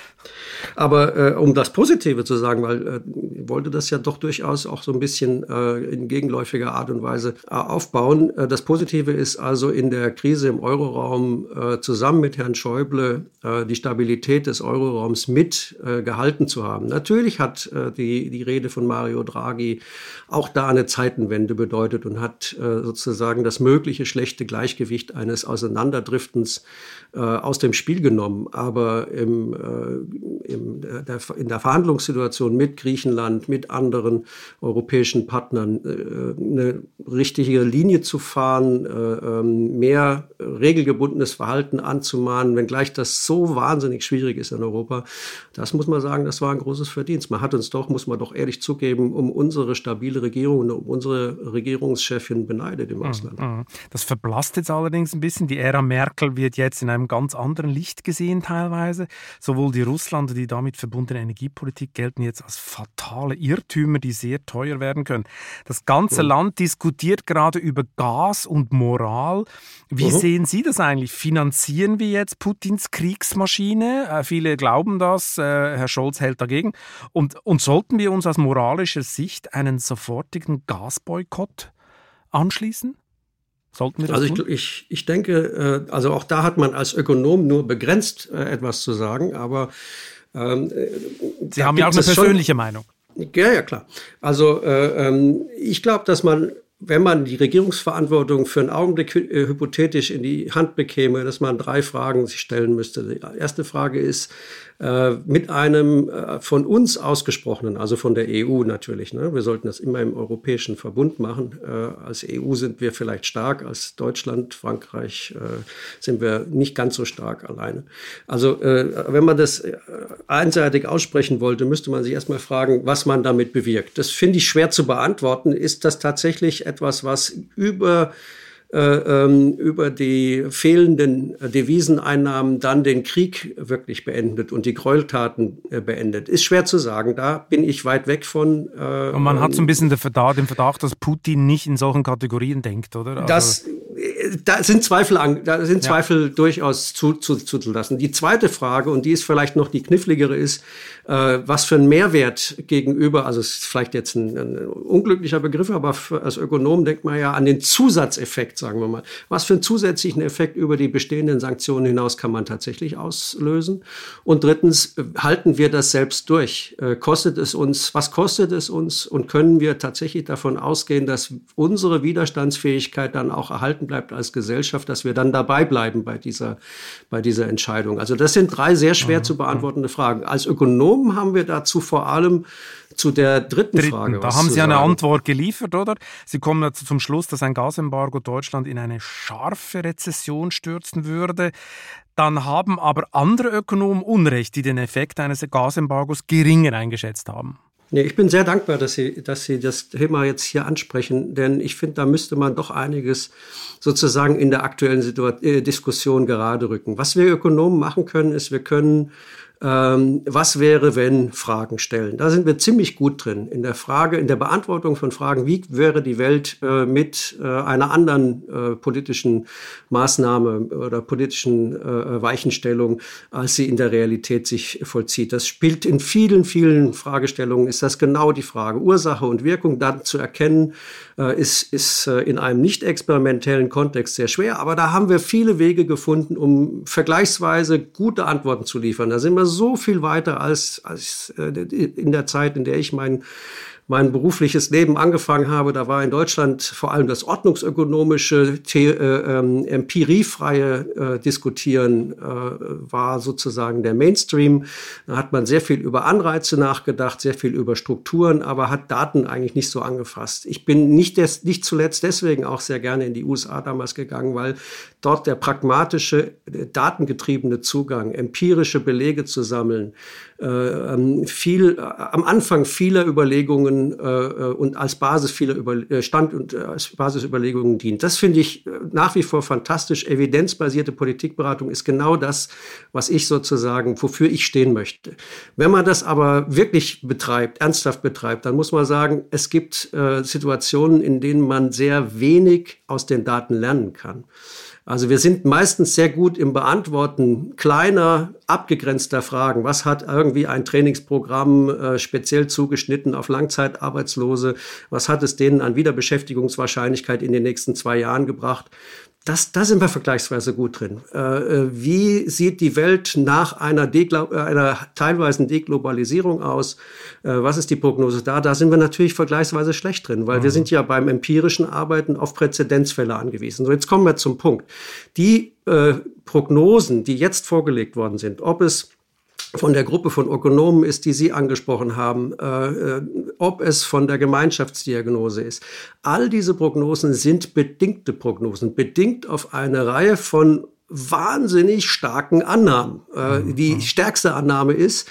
Speaker 3: Aber äh, um das Positive zu sagen, weil äh, ich wollte das ja doch durchaus auch so ein bisschen äh, in gegenläufiger Art und Weise äh, aufbauen. Äh, das Positive ist also in der Krise im Euroraum äh, zusammen mit Herrn Schäuble die Stabilität des Euroraums mit gehalten zu haben. Natürlich hat die, die Rede von Mario Draghi auch da eine Zeitenwende bedeutet und hat sozusagen das mögliche schlechte Gleichgewicht eines Auseinanderdriftens aus dem Spiel genommen. Aber im, äh, im, der, in der Verhandlungssituation mit Griechenland, mit anderen europäischen Partnern, äh, eine richtige Linie zu fahren, äh, ähm, mehr regelgebundenes Verhalten anzumahnen, wenngleich das so wahnsinnig schwierig ist in Europa, das muss man sagen, das war ein großes Verdienst. Man hat uns doch, muss man doch ehrlich zugeben, um unsere stabile Regierung und um unsere Regierungschefin beneidet im mhm, Ausland. Mhm.
Speaker 2: Das verblasst jetzt allerdings ein bisschen. Die Ära Merkel wird jetzt in einem ganz anderen Licht gesehen teilweise. Sowohl die Russland und die damit verbundene Energiepolitik gelten jetzt als fatale Irrtümer, die sehr teuer werden können. Das ganze mhm. Land diskutiert gerade über Gas und Moral. Wie mhm. sehen Sie das eigentlich? Finanzieren wir jetzt Putins Kriegsmaschine? Äh, viele glauben das. Äh, Herr Scholz hält dagegen. Und, und sollten wir uns aus moralischer Sicht einen sofortigen Gasboykott anschließen?
Speaker 3: Sollten wir das also ich, ich, ich denke, äh, also auch da hat man als Ökonom nur begrenzt äh, etwas zu sagen, aber
Speaker 2: ähm, äh, Sie haben ja auch eine persönliche schon, Meinung.
Speaker 3: Ja, ja, klar. Also äh, ähm, ich glaube, dass man wenn man die Regierungsverantwortung für einen Augenblick hypothetisch in die Hand bekäme, dass man drei Fragen sich stellen müsste. Die erste Frage ist, äh, mit einem äh, von uns ausgesprochenen, also von der EU natürlich. Ne? Wir sollten das immer im europäischen Verbund machen. Äh, als EU sind wir vielleicht stark, als Deutschland, Frankreich äh, sind wir nicht ganz so stark alleine. Also äh, wenn man das äh, einseitig aussprechen wollte, müsste man sich erstmal fragen, was man damit bewirkt. Das finde ich schwer zu beantworten. Ist das tatsächlich etwas, was über über die fehlenden Deviseneinnahmen dann den Krieg wirklich beendet und die Gräueltaten äh, beendet. Ist schwer zu sagen. Da bin ich weit weg von.
Speaker 2: Äh, und man hat so ein bisschen den Verdacht, den Verdacht, dass Putin nicht in solchen Kategorien denkt, oder?
Speaker 3: Also das da sind Zweifel, an, da sind Zweifel ja. durchaus zuzulassen. Zu, zu die zweite Frage, und die ist vielleicht noch die kniffligere, ist, äh, was für einen Mehrwert gegenüber, also es ist vielleicht jetzt ein, ein unglücklicher Begriff, aber für, als Ökonom denkt man ja an den Zusatzeffekt, sagen wir mal. Was für einen zusätzlichen Effekt über die bestehenden Sanktionen hinaus kann man tatsächlich auslösen? Und drittens, halten wir das selbst durch? Äh, kostet es uns, was kostet es uns? Und können wir tatsächlich davon ausgehen, dass unsere Widerstandsfähigkeit dann auch erhalten bleibt als Gesellschaft, dass wir dann dabei bleiben bei dieser, bei dieser Entscheidung? Also das sind drei sehr schwer mhm. zu beantwortende Fragen. Als Ökonom Warum haben wir dazu vor allem zu der dritten, dritten Frage?
Speaker 2: Da haben Sie eine Antwort geliefert, oder? Sie kommen dazu zum Schluss, dass ein Gasembargo Deutschland in eine scharfe Rezession stürzen würde. Dann haben aber andere Ökonomen Unrecht, die den Effekt eines Gasembargos geringer eingeschätzt haben.
Speaker 3: Nee, ich bin sehr dankbar, dass Sie, dass Sie das Thema jetzt hier ansprechen, denn ich finde, da müsste man doch einiges sozusagen in der aktuellen Situation, äh, Diskussion gerade rücken. Was wir Ökonomen machen können, ist, wir können ähm, was wäre, wenn Fragen stellen. Da sind wir ziemlich gut drin in der Frage, in der Beantwortung von Fragen, wie wäre die Welt äh, mit äh, einer anderen äh, politischen Maßnahme oder politischen äh, Weichenstellung, als sie in der Realität sich vollzieht. Das spielt in vielen, vielen Fragestellungen, ist das genau die Frage. Ursache und Wirkung dann zu erkennen, äh, ist, ist äh, in einem nicht experimentellen Kontext sehr schwer, aber da haben wir viele Wege gefunden, um vergleichsweise gute Antworten zu liefern. Da sind wir so viel weiter als, als äh, in der Zeit, in der ich mein, mein berufliches Leben angefangen habe. Da war in Deutschland vor allem das ordnungsökonomische, The äh, ähm, empiriefreie äh, Diskutieren äh, war sozusagen der Mainstream. Da hat man sehr viel über Anreize nachgedacht, sehr viel über Strukturen, aber hat Daten eigentlich nicht so angefasst. Ich bin nicht, des, nicht zuletzt deswegen auch sehr gerne in die USA damals gegangen, weil dort der pragmatische, datengetriebene Zugang, empirische Belege zu sammeln, äh, ähm, viel, äh, am Anfang vieler Überlegungen äh, äh, und als Basis vieler Über äh, Stand und äh, als Basisüberlegungen dient. Das finde ich nach wie vor fantastisch. Evidenzbasierte Politikberatung ist genau das, was ich sozusagen, wofür ich stehen möchte. Wenn man das aber wirklich betreibt, ernsthaft betreibt, dann muss man sagen, es gibt Situationen, in denen man sehr wenig aus den Daten lernen kann. Also wir sind meistens sehr gut im Beantworten kleiner, abgegrenzter Fragen. Was hat irgendwie ein Trainingsprogramm äh, speziell zugeschnitten auf Langzeitarbeitslose? Was hat es denen an Wiederbeschäftigungswahrscheinlichkeit in den nächsten zwei Jahren gebracht? Das, da sind wir vergleichsweise gut drin. Äh, äh, wie sieht die Welt nach einer, Deglo äh, einer teilweisen Deglobalisierung aus? Äh, was ist die Prognose da? Da sind wir natürlich vergleichsweise schlecht drin, weil mhm. wir sind ja beim empirischen Arbeiten auf Präzedenzfälle angewiesen. So, jetzt kommen wir zum Punkt. Die äh, Prognosen, die jetzt vorgelegt worden sind, ob es von der Gruppe von Ökonomen ist, die Sie angesprochen haben, äh, ob es von der Gemeinschaftsdiagnose ist. All diese Prognosen sind bedingte Prognosen, bedingt auf eine Reihe von wahnsinnig starken Annahmen. Äh, mhm. Die stärkste Annahme ist,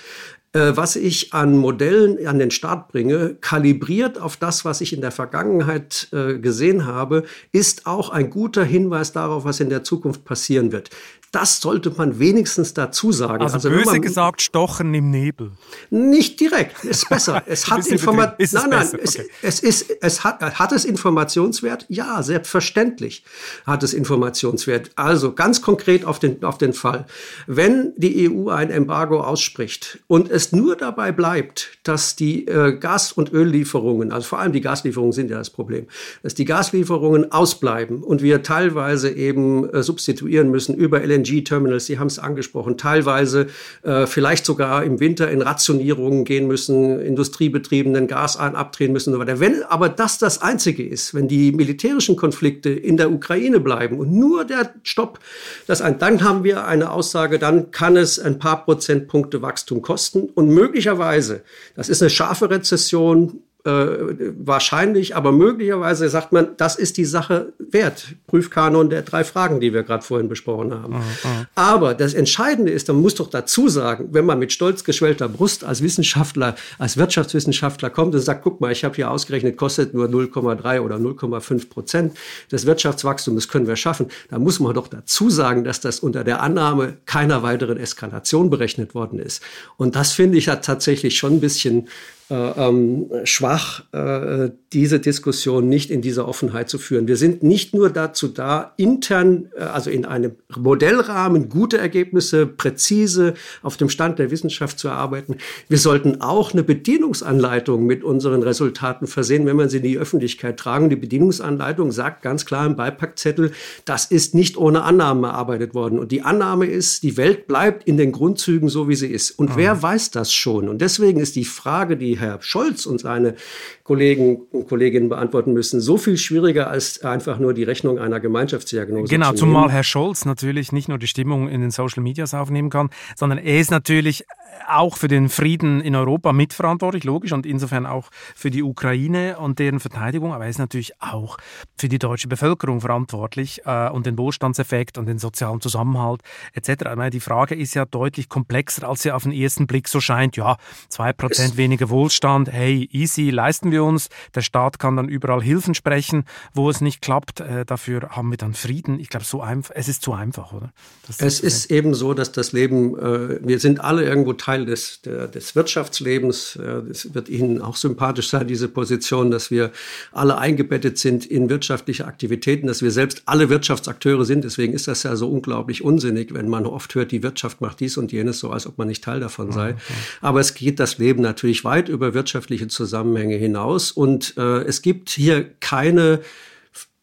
Speaker 3: äh, was ich an Modellen an den Start bringe, kalibriert auf das, was ich in der Vergangenheit äh, gesehen habe, ist auch ein guter Hinweis darauf, was in der Zukunft passieren wird. Das sollte man wenigstens dazu sagen.
Speaker 2: Also, also böse man, gesagt, Stochen im Nebel.
Speaker 3: Nicht direkt, ist besser. [laughs] Es hat Information. Nein, nein, okay. es, es, ist, es hat, hat es Informationswert? Ja, selbstverständlich hat es Informationswert. Also ganz konkret auf den, auf den Fall. Wenn die EU ein Embargo ausspricht und es nur dabei bleibt, dass die äh, Gas- und Öllieferungen, also vor allem die Gaslieferungen sind ja das Problem, dass die Gaslieferungen ausbleiben und wir teilweise eben äh, substituieren müssen über LNG LNG-Terminals, Sie haben es angesprochen, teilweise äh, vielleicht sogar im Winter in Rationierungen gehen müssen, industriebetriebenen Gas ein abdrehen müssen und so weiter. Wenn aber das das Einzige ist, wenn die militärischen Konflikte in der Ukraine bleiben und nur der Stopp, das ein, dann haben wir eine Aussage, dann kann es ein paar Prozentpunkte Wachstum kosten und möglicherweise, das ist eine scharfe Rezession, wahrscheinlich, aber möglicherweise sagt man, das ist die Sache wert. Prüfkanon der drei Fragen, die wir gerade vorhin besprochen haben. Mhm, mhm. Aber das Entscheidende ist, man muss doch dazu sagen, wenn man mit stolz geschwellter Brust als Wissenschaftler, als Wirtschaftswissenschaftler kommt und sagt, guck mal, ich habe hier ausgerechnet, kostet nur 0,3 oder 0,5 Prozent des Wirtschaftswachstums, das können wir schaffen. Da muss man doch dazu sagen, dass das unter der Annahme keiner weiteren Eskalation berechnet worden ist. Und das finde ich hat tatsächlich schon ein bisschen äh, ähm, schwach, äh, diese Diskussion nicht in dieser Offenheit zu führen. Wir sind nicht nur dazu da, intern, äh, also in einem Modellrahmen, gute Ergebnisse präzise auf dem Stand der Wissenschaft zu erarbeiten. Wir sollten auch eine Bedienungsanleitung mit unseren Resultaten versehen, wenn man sie in die Öffentlichkeit tragen. Die Bedienungsanleitung sagt ganz klar im Beipackzettel, das ist nicht ohne Annahmen erarbeitet worden. Und die Annahme ist, die Welt bleibt in den Grundzügen so, wie sie ist. Und mhm. wer weiß das schon? Und deswegen ist die Frage, die Herr Scholz und seine Kollegen und Kolleginnen beantworten müssen, so viel schwieriger als einfach nur die Rechnung einer Gemeinschaftsdiagnose.
Speaker 2: Genau, zu zumal Herr Scholz natürlich nicht nur die Stimmung in den Social Medias aufnehmen kann, sondern er ist natürlich auch für den Frieden in Europa mitverantwortlich, logisch, und insofern auch für die Ukraine und deren Verteidigung, aber er ist natürlich auch für die deutsche Bevölkerung verantwortlich äh, und den Wohlstandseffekt und den sozialen Zusammenhalt etc. Ich meine, die Frage ist ja deutlich komplexer, als sie auf den ersten Blick so scheint. Ja, zwei Prozent weniger Wohlstand, hey, easy, leisten wir uns. Der Staat kann dann überall Hilfen sprechen, wo es nicht klappt. Äh, dafür haben wir dann Frieden. Ich glaube, so einfach, es ist zu einfach, oder?
Speaker 3: Das es ist eben so, dass das Leben, äh, wir sind alle irgendwo Teil des, der, des Wirtschaftslebens. Es wird Ihnen auch sympathisch sein, diese Position, dass wir alle eingebettet sind in wirtschaftliche Aktivitäten, dass wir selbst alle Wirtschaftsakteure sind. Deswegen ist das ja so unglaublich unsinnig, wenn man oft hört, die Wirtschaft macht dies und jenes, so als ob man nicht Teil davon sei. Okay. Aber es geht das Leben natürlich weit über wirtschaftliche Zusammenhänge hinaus und äh, es gibt hier keine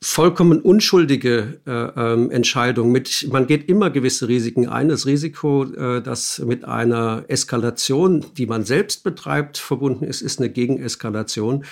Speaker 3: vollkommen unschuldige äh, ähm, Entscheidung. Mit, man geht immer gewisse Risiken ein. Das Risiko, äh, das mit einer Eskalation, die man selbst betreibt, verbunden ist, ist eine Gegeneskalation.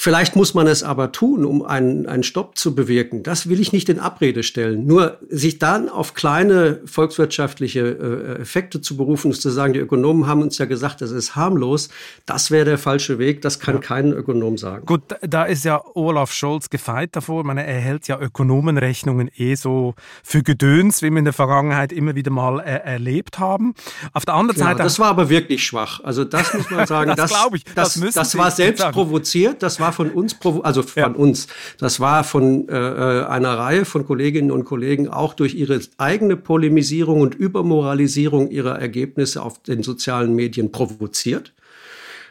Speaker 3: Vielleicht muss man es aber tun, um einen, einen Stopp zu bewirken. Das will ich nicht in Abrede stellen. Nur sich dann auf kleine volkswirtschaftliche äh, Effekte zu berufen, zu sagen, die Ökonomen haben uns ja gesagt, das ist harmlos, das wäre der falsche Weg. Das kann ja. kein Ökonom sagen.
Speaker 2: Gut, da ist ja Olaf Scholz gefeit davor. Ich meine, er hält ja Ökonomenrechnungen eh so für Gedöns, wie wir in der Vergangenheit immer wieder mal äh, erlebt haben. Auf der anderen ja, Seite.
Speaker 3: Das war aber wirklich schwach. Also das muss man [laughs] sagen.
Speaker 2: das, das glaube ich.
Speaker 3: Das, das, das war selbst provoziert. Das war war von uns, also von ja. uns, das war von äh, äh, einer Reihe von Kolleginnen und Kollegen auch durch ihre eigene Polemisierung und Übermoralisierung ihrer Ergebnisse auf den sozialen Medien provoziert.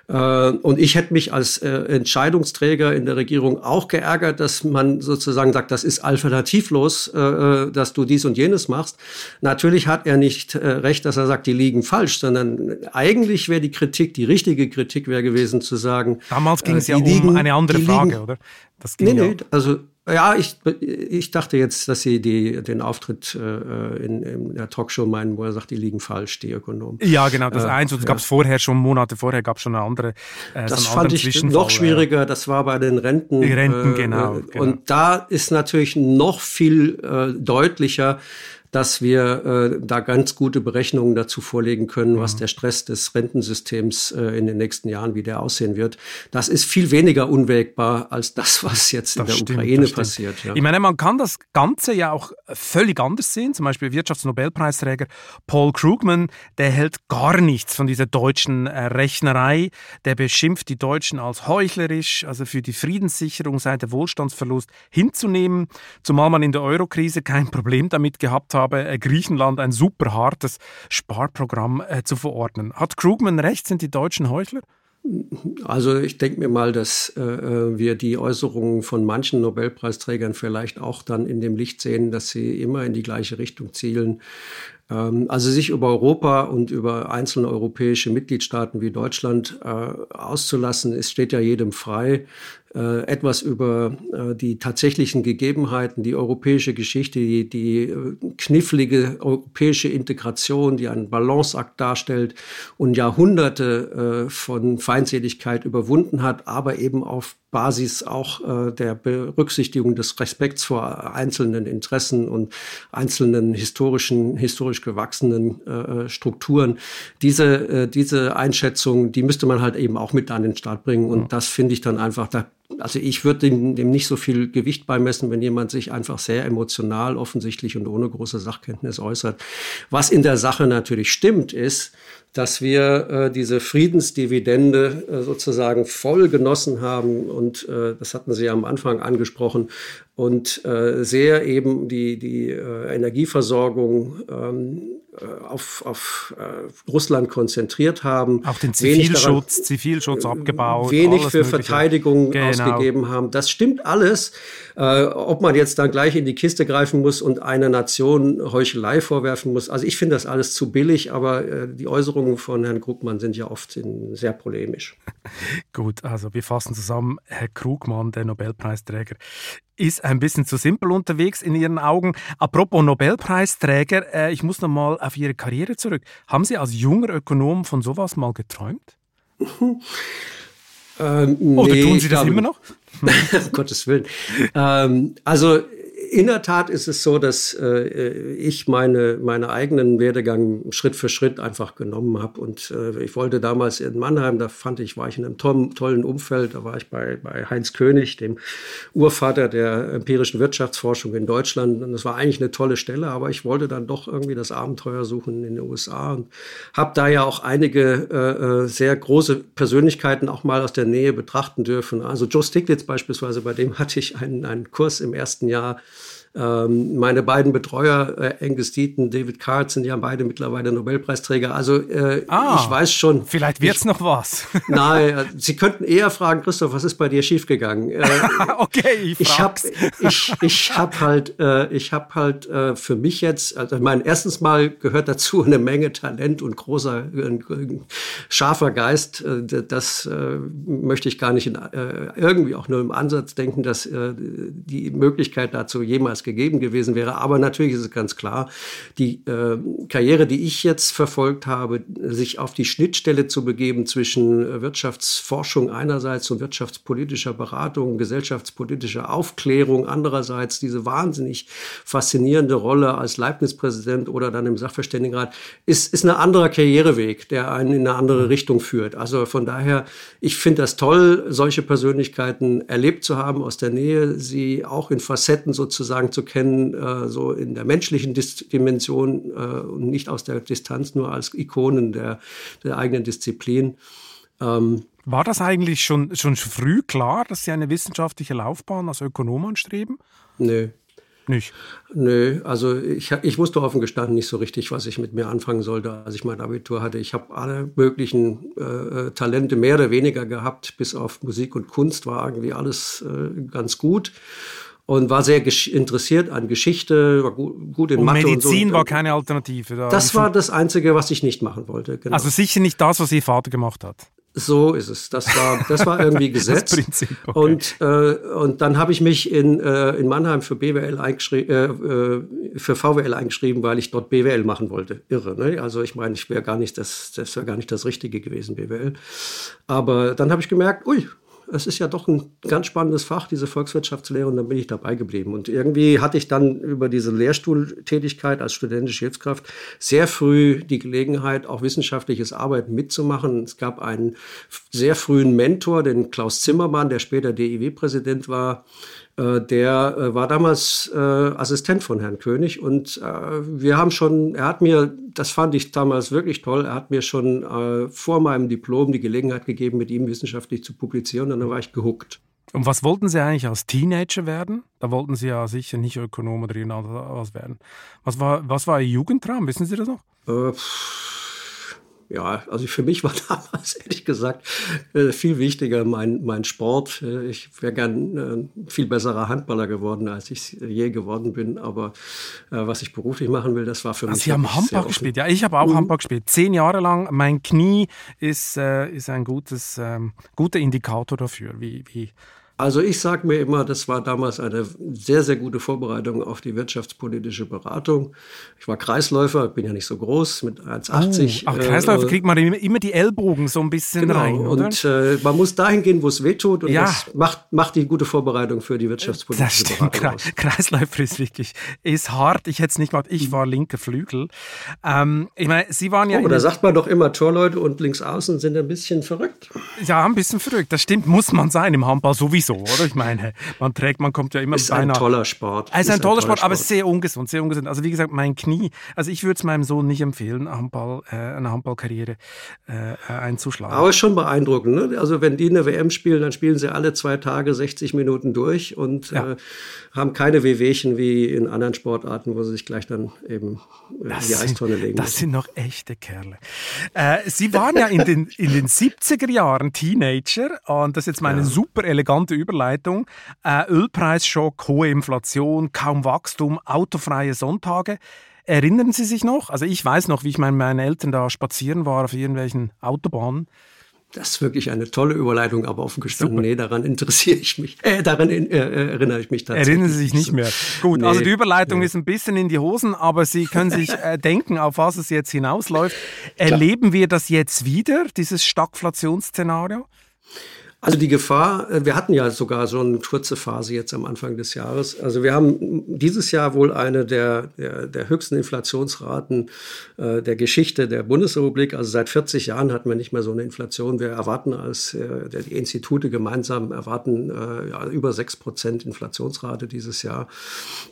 Speaker 3: Äh, und ich hätte mich als äh, Entscheidungsträger in der Regierung auch geärgert, dass man sozusagen sagt, das ist alternativlos, äh, dass du dies und jenes machst. Natürlich hat er nicht recht, dass er sagt, die liegen falsch, sondern eigentlich wäre die Kritik, die richtige Kritik wäre gewesen zu sagen.
Speaker 2: Damals ging es ja um liegen, eine andere Frage, liegen, oder?
Speaker 3: Das ging nee, ja. nee, also ja, ich, ich dachte jetzt, dass Sie die, den Auftritt äh, in, in der Talkshow meinen, wo er sagt, die liegen falsch, die Ökonomen.
Speaker 2: Ja, genau, das äh, eins. Und es gab es vorher schon, Monate vorher gab es schon eine andere.
Speaker 3: Äh, das so fand ich noch schwieriger, das war bei den Renten.
Speaker 2: Die Renten, äh, genau,
Speaker 3: genau. Und da ist natürlich noch viel äh, deutlicher, dass wir äh, da ganz gute Berechnungen dazu vorlegen können, mhm. was der Stress des Rentensystems äh, in den nächsten Jahren wieder aussehen wird. Das ist viel weniger unwägbar als das, was jetzt das in der stimmt, Ukraine passiert.
Speaker 2: Ja. Ich meine, man kann das Ganze ja auch völlig anders sehen. Zum Beispiel Wirtschaftsnobelpreisträger Paul Krugman, der hält gar nichts von dieser deutschen äh, Rechnerei. Der beschimpft die Deutschen als heuchlerisch, also für die Friedenssicherung sei der Wohlstandsverlust hinzunehmen, zumal man in der Eurokrise kein Problem damit gehabt hat, habe, äh, Griechenland ein super hartes Sparprogramm äh, zu verordnen. Hat Krugman recht? Sind die Deutschen Heuchler?
Speaker 3: Also ich denke mir mal, dass äh, äh, wir die Äußerungen von manchen Nobelpreisträgern vielleicht auch dann in dem Licht sehen, dass sie immer in die gleiche Richtung zielen. Ähm, also sich über Europa und über einzelne europäische Mitgliedstaaten wie Deutschland äh, auszulassen, es steht ja jedem frei. Äh, etwas über äh, die tatsächlichen Gegebenheiten, die europäische Geschichte, die, die äh, knifflige europäische Integration, die einen Balanceakt darstellt und Jahrhunderte von Feindseligkeit überwunden hat, aber eben auf Basis auch der Berücksichtigung des Respekts vor einzelnen Interessen und einzelnen historischen, historisch gewachsenen Strukturen. Diese, diese Einschätzung, die müsste man halt eben auch mit an den Start bringen. Und das finde ich dann einfach, da also ich würde dem, dem, nicht so viel Gewicht beimessen, wenn jemand sich einfach sehr emotional offensichtlich und ohne große Sachkenntnis äußert. Was in der Sache natürlich stimmt, ist, dass wir äh, diese Friedensdividende äh, sozusagen voll genossen haben. Und äh, das hatten Sie ja am Anfang angesprochen. Und äh, sehr eben die, die äh, Energieversorgung ähm, äh, auf, auf äh, Russland konzentriert haben.
Speaker 2: Auch den Zivilschutz, daran, Zivilschutz abgebaut.
Speaker 3: Wenig für mögliche. Verteidigung genau. ausgegeben haben. Das stimmt alles. Äh, ob man jetzt dann gleich in die Kiste greifen muss und einer Nation Heuchelei vorwerfen muss. Also ich finde das alles zu billig, aber äh, die Äußerungen von Herrn Krugmann sind ja oft in, sehr polemisch. [laughs]
Speaker 2: Gut, also wir fassen zusammen. Herr Krugmann, der Nobelpreisträger, ist ein bisschen zu simpel unterwegs in Ihren Augen. Apropos Nobelpreisträger, äh, ich muss noch mal auf Ihre Karriere zurück. Haben Sie als junger Ökonom von sowas mal geträumt? [laughs]
Speaker 3: ähm, nee,
Speaker 2: Oder tun Sie das immer noch? [laughs]
Speaker 3: um Gottes Willen. Ähm, also in der Tat ist es so, dass äh, ich meine, meine eigenen Werdegang Schritt für Schritt einfach genommen habe. Und äh, ich wollte damals in Mannheim, da fand ich, war ich in einem to tollen Umfeld. Da war ich bei, bei Heinz König, dem Urvater der empirischen Wirtschaftsforschung in Deutschland. Und das war eigentlich eine tolle Stelle, aber ich wollte dann doch irgendwie das Abenteuer suchen in den USA und habe da ja auch einige äh, äh, sehr große Persönlichkeiten auch mal aus der Nähe betrachten dürfen. Also Joe Stiglitz beispielsweise, bei dem hatte ich einen, einen Kurs im ersten Jahr ähm, meine beiden Betreuer, äh, Angus Deaton, David Card, sind ja beide mittlerweile Nobelpreisträger. Also äh, ah, ich weiß schon.
Speaker 2: Vielleicht wird's ich, noch was. [laughs]
Speaker 3: nein, äh, Sie könnten eher fragen, Christoph, was ist bei dir schiefgegangen? Äh, [laughs]
Speaker 2: okay, ich
Speaker 3: Ich habe ich, ich hab halt, äh, ich hab halt äh, für mich jetzt, also mein erstens mal gehört dazu eine Menge Talent und großer, äh, scharfer Geist. Äh, das möchte ich gar nicht in, irgendwie auch nur im Ansatz denken, dass die Möglichkeit dazu jemals gegeben gewesen wäre. Aber natürlich ist es ganz klar, die äh, Karriere, die ich jetzt verfolgt habe, sich auf die Schnittstelle zu begeben zwischen äh, Wirtschaftsforschung einerseits und wirtschaftspolitischer Beratung, gesellschaftspolitischer Aufklärung andererseits, diese wahnsinnig faszinierende Rolle als Leibniz-Präsident oder dann im Sachverständigenrat, ist, ist ein anderer Karriereweg, der einen in eine andere Richtung führt. Also von daher, ich finde das toll, solche Persönlichkeiten erlebt zu haben aus der Nähe, sie auch in Facetten sozusagen zu kennen, äh, so in der menschlichen Dis Dimension äh, und nicht aus der Distanz nur als Ikonen der, der eigenen Disziplin.
Speaker 2: Ähm, War das eigentlich schon, schon früh klar, dass Sie eine wissenschaftliche Laufbahn als Ökonom anstreben?
Speaker 3: Nö.
Speaker 2: Nicht?
Speaker 3: Nö, also ich, ich wusste offen gestanden nicht so richtig, was ich mit mir anfangen sollte, als ich mein Abitur hatte. Ich habe alle möglichen äh, äh Talente mehr oder weniger gehabt, bis auf Musik und Kunst war irgendwie alles äh, ganz gut und war sehr interessiert an Geschichte, war gut, gut in und Mathe
Speaker 2: Medizin
Speaker 3: und
Speaker 2: so. war keine Alternative.
Speaker 3: Da das war das Einzige, was ich nicht machen wollte.
Speaker 2: Genau. Also sicher nicht das, was Ihr Vater gemacht hat.
Speaker 3: So ist es. Das war, das war irgendwie [laughs] gesetzt. Prinzip, okay. Und, äh, und dann habe ich mich in, äh, in Mannheim für BWL eingeschrieben, äh, äh, für VWL eingeschrieben, weil ich dort BWL machen wollte. Irre, ne? Also ich meine, ich wäre gar nicht das, das wäre gar nicht das Richtige gewesen, BWL. Aber dann habe ich gemerkt, ui, es ist ja doch ein ganz spannendes Fach, diese Volkswirtschaftslehre, und dann bin ich dabei geblieben. Und irgendwie hatte ich dann über diese Lehrstuhltätigkeit als studentische Hilfskraft sehr früh die Gelegenheit, auch wissenschaftliches Arbeiten mitzumachen. Es gab einen sehr frühen Mentor, den Klaus Zimmermann, der später DIW-Präsident war, der äh, war damals äh, Assistent von Herrn König und wir haben schon, er hat mir, das fand ich damals wirklich toll, er hat mir schon vor meinem Diplom die Gelegenheit gegeben, mit ihm wissenschaftlich zu publizieren und dann war ich gehuckt.
Speaker 2: Und was wollten Sie eigentlich als Teenager werden? Da wollten Sie ja sicher nicht Ökonom oder irgendwas werden. Was war, was war Ihr Jugendtraum? Wissen Sie das noch?
Speaker 3: Äh, ja, also für mich war [laughs] damals ehrlich gesagt äh, viel wichtiger mein, mein Sport. Äh, ich wäre gern ein äh, viel besserer Handballer geworden, als ich je geworden bin. Aber was ich beruflich machen will, das war für
Speaker 2: also
Speaker 3: mich.
Speaker 2: Sie haben Handball gespielt, ja. Ich habe auch mhm. Handball gespielt. Zehn Jahre lang. Mein Knie ist, ist ein gutes, ähm, guter Indikator dafür, wie, wie
Speaker 3: also ich sage mir immer, das war damals eine sehr, sehr gute Vorbereitung auf die wirtschaftspolitische Beratung. Ich war Kreisläufer, bin ja nicht so groß, mit 1,80.
Speaker 2: Oh, ach, Kreisläufer äh, kriegt man immer die Ellbogen so ein bisschen genau, rein, oder?
Speaker 3: Und äh, man muss dahin gehen, wo es weh tut und ja. das macht, macht die gute Vorbereitung für die wirtschaftspolitische das stimmt. Beratung aus.
Speaker 2: Kreisläufer ist wirklich, ist hart. Ich hätte es nicht gemacht. Ich war linker Flügel. Ähm, ich meine, Sie waren ja...
Speaker 3: Oh, da sagt man doch immer, Torleute und Linksaußen sind ein bisschen verrückt.
Speaker 2: Ja, ein bisschen verrückt. Das stimmt, muss man sein im Handball, so wie so, oder? Ich meine, man trägt, man kommt ja immer
Speaker 3: ist ein toller Sport.
Speaker 2: Es ist, ein, toller Sport, Sport, aber sehr ungesund, sehr ungesund. Also wie gesagt, mein Knie, also ich würde es meinem Sohn nicht empfehlen, Handball, äh, eine Handballkarriere äh, einzuschlagen.
Speaker 3: Aber schon beeindruckend, ne? Also wenn die eine WM spielen, dann spielen sie alle zwei Tage 60 Minuten durch und ja. äh, haben keine Wehwehchen wie in anderen Sportarten, wo sie sich gleich dann eben äh, das in die Eistonne legen.
Speaker 2: Das müssen. sind noch echte Kerle. Äh, sie waren ja in den, in den 70er Jahren Teenager und das ist jetzt meine ja. super elegante Überleitung. Äh, Ölpreisschock, hohe Inflation, kaum Wachstum, autofreie Sonntage. Erinnern Sie sich noch? Also ich weiß noch, wie ich mit meinen Eltern da spazieren war auf irgendwelchen Autobahnen.
Speaker 3: Das ist wirklich eine tolle Überleitung, aber offen gestanden, nee, daran interessiere ich mich. Äh, daran in, äh, erinnere ich mich
Speaker 2: tatsächlich. Erinnern Sie sich nicht mehr. Gut, nee, also die Überleitung nee. ist ein bisschen in die Hosen, aber Sie können sich [laughs] äh, denken, auf was es jetzt hinausläuft. Erleben wir das jetzt wieder, dieses Stagflationsszenario?
Speaker 3: Also die Gefahr, äh, wir hatten ja sogar so eine kurze Phase jetzt am Anfang des Jahres. Also wir haben dieses Jahr wohl eine der, der, der höchsten Inflationsraten äh, der Geschichte der Bundesrepublik. Also seit 40 Jahren hatten wir nicht mehr so eine Inflation. Wir erwarten als äh, die Institute gemeinsam erwarten äh, ja, über 6 Prozent Inflationsrate dieses Jahr.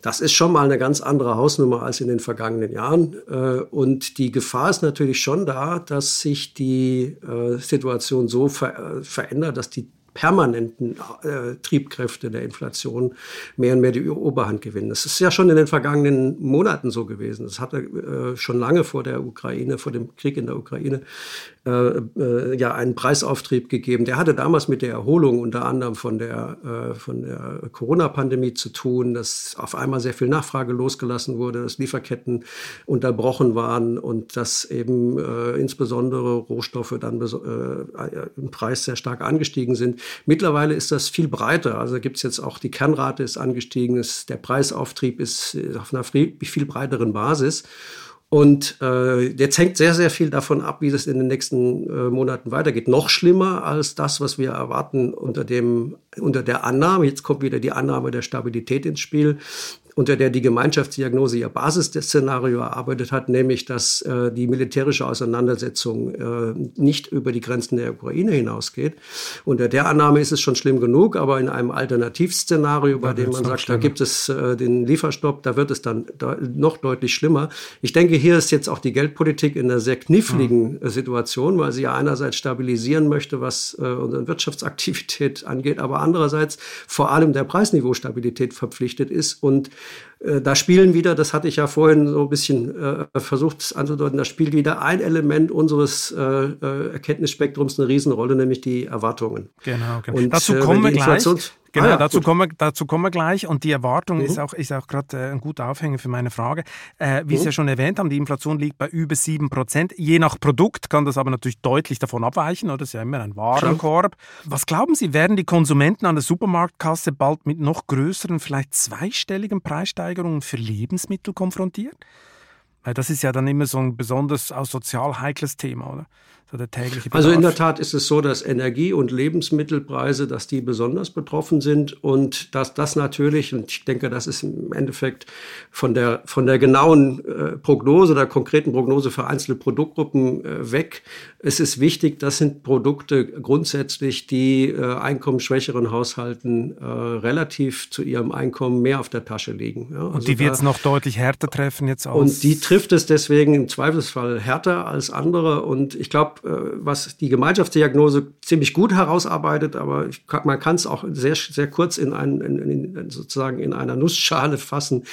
Speaker 3: Das ist schon mal eine ganz andere Hausnummer als in den vergangenen Jahren. Äh, und die Gefahr ist natürlich schon da, dass sich die äh, Situation so ver verändert, dass die permanenten äh, Triebkräfte der Inflation mehr und mehr die Oberhand gewinnen. Das ist ja schon in den vergangenen Monaten so gewesen. Das hatte äh, schon lange vor der Ukraine, vor dem Krieg in der Ukraine äh, äh, ja einen Preisauftrieb gegeben. Der hatte damals mit der Erholung unter anderem von der, äh, von der Corona-Pandemie zu tun, dass auf einmal sehr viel Nachfrage losgelassen wurde, dass Lieferketten unterbrochen waren und dass eben äh, insbesondere Rohstoffe dann äh, im Preis sehr stark angestiegen sind. Mittlerweile ist das viel breiter. Also gibt es jetzt auch die Kernrate ist angestiegen, ist, der Preisauftrieb ist auf einer viel breiteren Basis. Und äh, jetzt hängt sehr, sehr viel davon ab, wie es in den nächsten äh, Monaten weitergeht. Noch schlimmer als das, was wir erwarten unter, dem, unter der Annahme. Jetzt kommt wieder die Annahme der Stabilität ins Spiel unter der die Gemeinschaftsdiagnose ihr Basisszenario erarbeitet hat, nämlich dass äh, die militärische Auseinandersetzung äh, nicht über die Grenzen der Ukraine hinausgeht. Unter der Annahme ist es schon schlimm genug, aber in einem Alternativszenario, bei dem man sagt, schlimmer. da gibt es äh, den Lieferstopp, da wird es dann de noch deutlich schlimmer. Ich denke, hier ist jetzt auch die Geldpolitik in einer sehr kniffligen mhm. Situation, weil sie ja einerseits stabilisieren möchte, was äh, unsere Wirtschaftsaktivität [laughs] angeht, aber andererseits vor allem der Preisniveaustabilität verpflichtet ist und äh, da spielen wieder, das hatte ich ja vorhin so ein bisschen äh, versucht anzudeuten, da spielt wieder ein Element unseres äh, äh Erkenntnisspektrums eine Riesenrolle, nämlich die Erwartungen.
Speaker 2: Genau, genau. Und, dazu äh, kommen wir gleich. Genau, ah ja, dazu, kommen wir, dazu kommen wir gleich. Und die Erwartung mhm. ist auch, ist auch gerade äh, ein guter Aufhänger für meine Frage. Äh, wie mhm. Sie ja schon erwähnt haben, die Inflation liegt bei über 7 Prozent. Je nach Produkt kann das aber natürlich deutlich davon abweichen. Oder? Das ist ja immer ein Warenkorb. Was glauben Sie, werden die Konsumenten an der Supermarktkasse bald mit noch größeren, vielleicht zweistelligen Preissteigerungen für Lebensmittel konfrontiert? Weil das ist ja dann immer so ein besonders auch sozial heikles Thema, oder?
Speaker 3: So der tägliche Bedarf. Also in der Tat ist es so, dass Energie- und Lebensmittelpreise, dass die besonders betroffen sind und dass das natürlich, und ich denke, das ist im Endeffekt von der, von der genauen äh, Prognose, der konkreten Prognose für einzelne Produktgruppen äh, weg. Es ist wichtig, das sind Produkte grundsätzlich, die äh, einkommensschwächeren Haushalten äh, relativ zu ihrem Einkommen mehr auf der Tasche liegen.
Speaker 2: Ja, also und die wird es noch deutlich härter treffen jetzt auch.
Speaker 3: Und die trifft es deswegen im Zweifelsfall härter als andere und ich glaube, äh, was die Gemeinschaftsdiagnose ziemlich gut herausarbeitet, aber kann, man kann es auch sehr, sehr kurz in, ein, in, in, sozusagen in einer Nussschale fassen.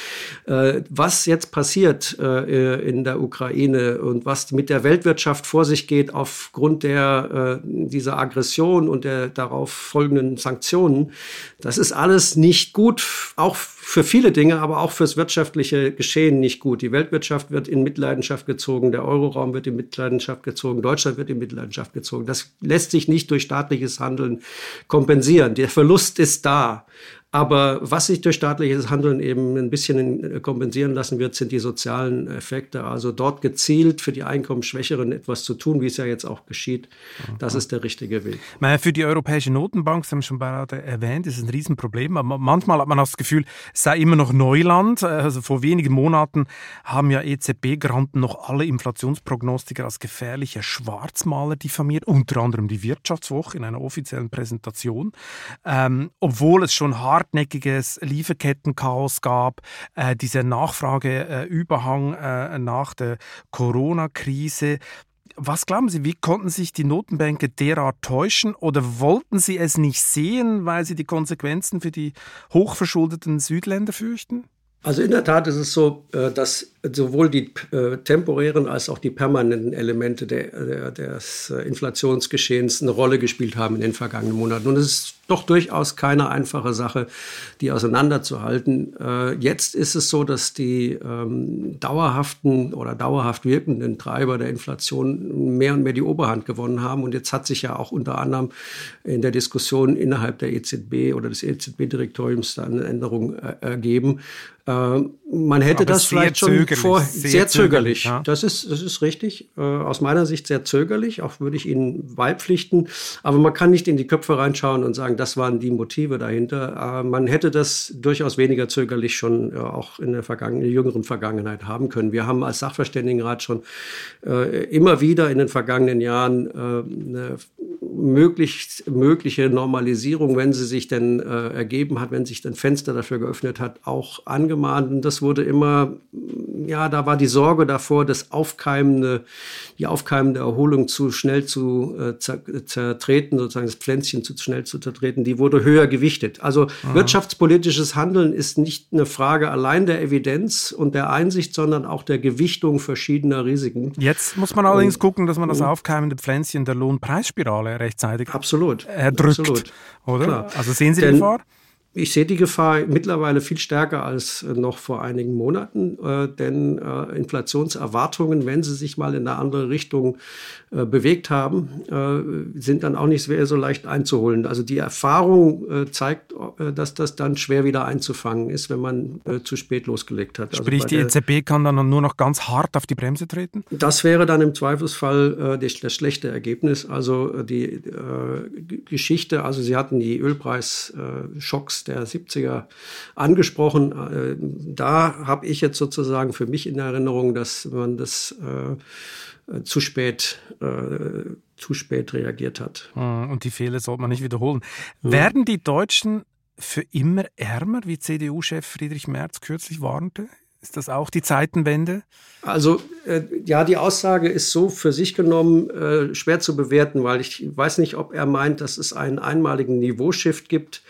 Speaker 3: Äh, was jetzt passiert äh, in der Ukraine und was mit der Weltwirtschaft vor sich geht aufgrund der, dieser Aggression und der darauf folgenden Sanktionen, das ist alles nicht gut, auch für viele Dinge, aber auch fürs wirtschaftliche Geschehen nicht gut. Die Weltwirtschaft wird in Mitleidenschaft gezogen, der Euroraum wird in Mitleidenschaft gezogen, Deutschland wird in Mitleidenschaft gezogen. Das lässt sich nicht durch staatliches Handeln kompensieren. Der Verlust ist da. Aber was sich durch staatliches Handeln eben ein bisschen kompensieren lassen wird, sind die sozialen Effekte. Also dort gezielt für die Einkommensschwächeren etwas zu tun, wie es ja jetzt auch geschieht. Das ist der richtige Weg.
Speaker 2: Für die Europäische Notenbank, Sie haben schon gerade erwähnt, ist ein Riesenproblem. Aber manchmal hat man das Gefühl, es sei immer noch Neuland. Also vor wenigen Monaten haben ja EZB-Granten noch alle Inflationsprognostiker als gefährliche Schwarzmaler diffamiert, unter anderem die Wirtschaftswoche in einer offiziellen Präsentation. Ähm, obwohl es schon hartnäckiges Lieferkettenchaos gab, äh, dieser Nachfrageüberhang äh, nach der Corona-Krise. Was glauben Sie, wie konnten sich die Notenbänke derart täuschen oder wollten sie es nicht sehen, weil sie die Konsequenzen für die hochverschuldeten Südländer fürchten?
Speaker 3: Also in der Tat ist es so, äh, dass sowohl die äh, temporären als auch die permanenten Elemente der, der, des äh, Inflationsgeschehens eine Rolle gespielt haben in den vergangenen Monaten. Und es ist doch durchaus keine einfache Sache, die auseinanderzuhalten. Äh, jetzt ist es so, dass die ähm, dauerhaften oder dauerhaft wirkenden Treiber der Inflation mehr und mehr die Oberhand gewonnen haben. Und jetzt hat sich ja auch unter anderem in der Diskussion innerhalb der EZB oder des EZB-Direktoriums eine Änderung äh, ergeben. Äh, man hätte Aber das vielleicht schon zögerlich, vor sehr, sehr zögerlich. Ja. Das ist das ist richtig. Äh, aus meiner Sicht sehr zögerlich. Auch würde ich Ihnen beipflichten. Aber man kann nicht in die Köpfe reinschauen und sagen, das waren die Motive dahinter. Äh, man hätte das durchaus weniger zögerlich schon äh, auch in der vergangenen, jüngeren Vergangenheit haben können. Wir haben als Sachverständigenrat schon äh, immer wieder in den vergangenen Jahren äh, eine möglich, mögliche Normalisierung, wenn sie sich denn äh, ergeben hat, wenn sich ein Fenster dafür geöffnet hat, auch angemahnt. Und das wurde immer, ja, da war die Sorge davor, das aufkeimende, die aufkeimende Erholung zu schnell zu äh, zertreten, sozusagen das Pflänzchen zu schnell zu zertreten, die wurde höher gewichtet. Also Aha. wirtschaftspolitisches Handeln ist nicht eine Frage allein der Evidenz und der Einsicht, sondern auch der Gewichtung verschiedener Risiken.
Speaker 2: Jetzt muss man allerdings und, gucken, dass man das aufkeimende Pflänzchen der Lohnpreisspirale rechtzeitig
Speaker 3: absolut,
Speaker 2: erdrückt. Absolut. Oder? Klar. Also sehen Sie Denn, die Gefahr?
Speaker 3: Ich sehe die Gefahr mittlerweile viel stärker als äh, noch vor einigen Monaten, äh, denn äh, Inflationserwartungen, wenn sie sich mal in eine andere Richtung bewegt haben, sind dann auch nicht mehr so leicht einzuholen. Also die Erfahrung zeigt, dass das dann schwer wieder einzufangen ist, wenn man zu spät losgelegt hat.
Speaker 2: Also Sprich, also die EZB kann dann nur noch ganz hart auf die Bremse treten?
Speaker 3: Das wäre dann im Zweifelsfall das schlechte Ergebnis. Also die Geschichte, also Sie hatten die Ölpreisschocks der 70er angesprochen. da habe ich jetzt sozusagen für mich in Erinnerung, dass man das äh, zu spät äh, zu spät reagiert hat.
Speaker 2: Hm, und die Fehler sollte man nicht wiederholen. Ja. Werden die Deutschen für immer ärmer, wie CDU-Chef Friedrich Merz kürzlich warnte? Ist das auch die Zeitenwende?
Speaker 3: Also äh, ja, die Aussage ist so für sich genommen äh, schwer zu bewerten, weil ich weiß nicht, ob er meint, dass es einen einmaligen Niveaushift gibt äh,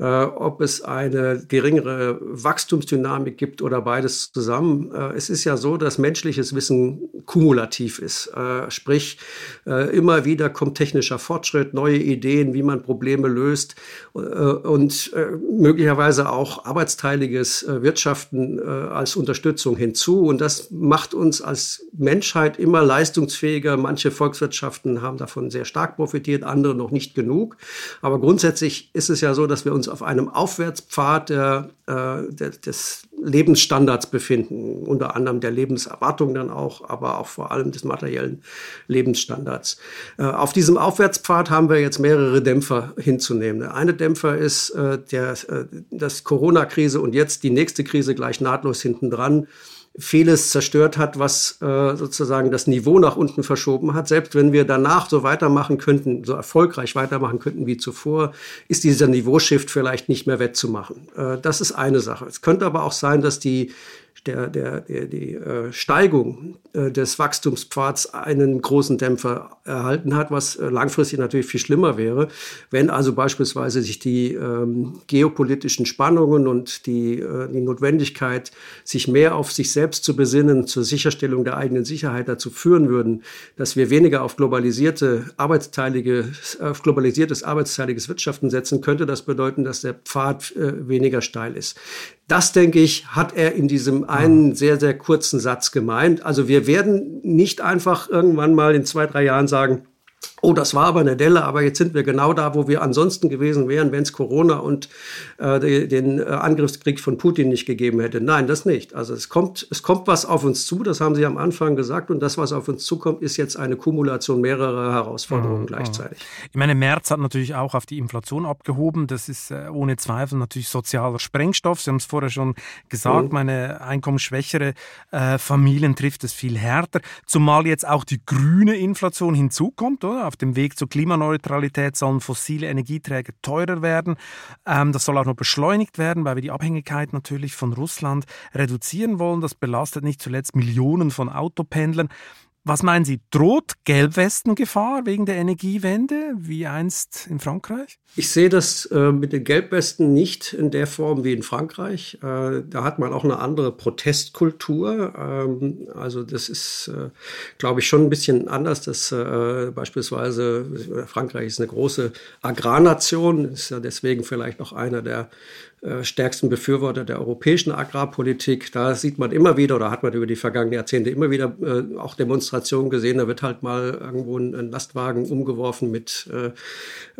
Speaker 3: ob es eine geringere Wachstumsdynamik gibt oder beides zusammen. Äh, es ist ja so, dass menschliches Wissen kumulativ ist. Äh, sprich, äh, immer wieder kommt technischer Fortschritt, neue Ideen, wie man Probleme löst äh, und äh, möglicherweise auch arbeitsteiliges Wirtschaften als Unterstützung hinzu. Und das macht uns als Menschheit immer leistungsfähiger. Manche Volkswirtschaften haben davon sehr stark profitiert, andere noch nicht genug. Aber grundsätzlich ist es ja so, dass wir uns auf einem Aufwärtspfad der, äh, der, des Lebensstandards befinden, unter anderem der Lebenserwartung dann auch, aber auch vor allem des materiellen Lebensstandards. Äh, auf diesem Aufwärtspfad haben wir jetzt mehrere Dämpfer hinzunehmen. Der eine Dämpfer ist äh, der, äh, Corona-Krise und jetzt die nächste Krise gleich nahtlos hinten dran vieles zerstört hat, was äh, sozusagen das Niveau nach unten verschoben hat. Selbst wenn wir danach so weitermachen könnten, so erfolgreich weitermachen könnten wie zuvor, ist dieser Niveaushift vielleicht nicht mehr wettzumachen. Äh, das ist eine Sache. Es könnte aber auch sein, dass die der, der, der, die äh, Steigung äh, des Wachstumspfads einen großen Dämpfer erhalten hat, was äh, langfristig natürlich viel schlimmer wäre, wenn also beispielsweise sich die ähm, geopolitischen Spannungen und die, äh, die Notwendigkeit, sich mehr auf sich selbst zu besinnen, zur Sicherstellung der eigenen Sicherheit dazu führen würden, dass wir weniger auf globalisierte arbeitsteilige, auf globalisiertes arbeitsteiliges Wirtschaften setzen, könnte das bedeuten, dass der Pfad äh, weniger steil ist. Das, denke ich, hat er in diesem einen sehr, sehr kurzen Satz gemeint. Also wir werden nicht einfach irgendwann mal in zwei, drei Jahren sagen, oh, das war aber eine Delle, aber jetzt sind wir genau da, wo wir ansonsten gewesen wären, wenn es Corona und äh, den äh, Angriffskrieg von Putin nicht gegeben hätte. Nein, das nicht. Also es kommt, es kommt was auf uns zu, das haben Sie am Anfang gesagt, und das, was auf uns zukommt, ist jetzt eine Kumulation mehrerer Herausforderungen mhm. gleichzeitig.
Speaker 2: Ich meine, März hat natürlich auch auf die Inflation abgehoben. Das ist äh, ohne Zweifel natürlich sozialer Sprengstoff. Sie haben es vorher schon gesagt, mhm. meine einkommensschwächere äh, Familien trifft es viel härter, zumal jetzt auch die grüne Inflation hinzukommt, oder? Auf dem Weg zur Klimaneutralität sollen fossile Energieträger teurer werden. Ähm, das soll auch noch beschleunigt werden, weil wir die Abhängigkeit natürlich von Russland reduzieren wollen. Das belastet nicht zuletzt Millionen von Autopendlern. Was meinen Sie, droht Gelbwestengefahr wegen der Energiewende, wie einst in Frankreich?
Speaker 3: Ich sehe das äh, mit den Gelbwesten nicht in der Form wie in Frankreich. Äh, da hat man auch eine andere Protestkultur. Ähm, also das ist, äh, glaube ich, schon ein bisschen anders. Dass äh, beispielsweise Frankreich ist eine große Agrarnation, ist ja deswegen vielleicht auch einer der äh, stärksten Befürworter der europäischen Agrarpolitik. Da sieht man immer wieder, oder hat man über die vergangenen Jahrzehnte immer wieder äh, auch Demonstrationen gesehen. Da wird halt mal irgendwo ein, ein Lastwagen umgeworfen mit äh,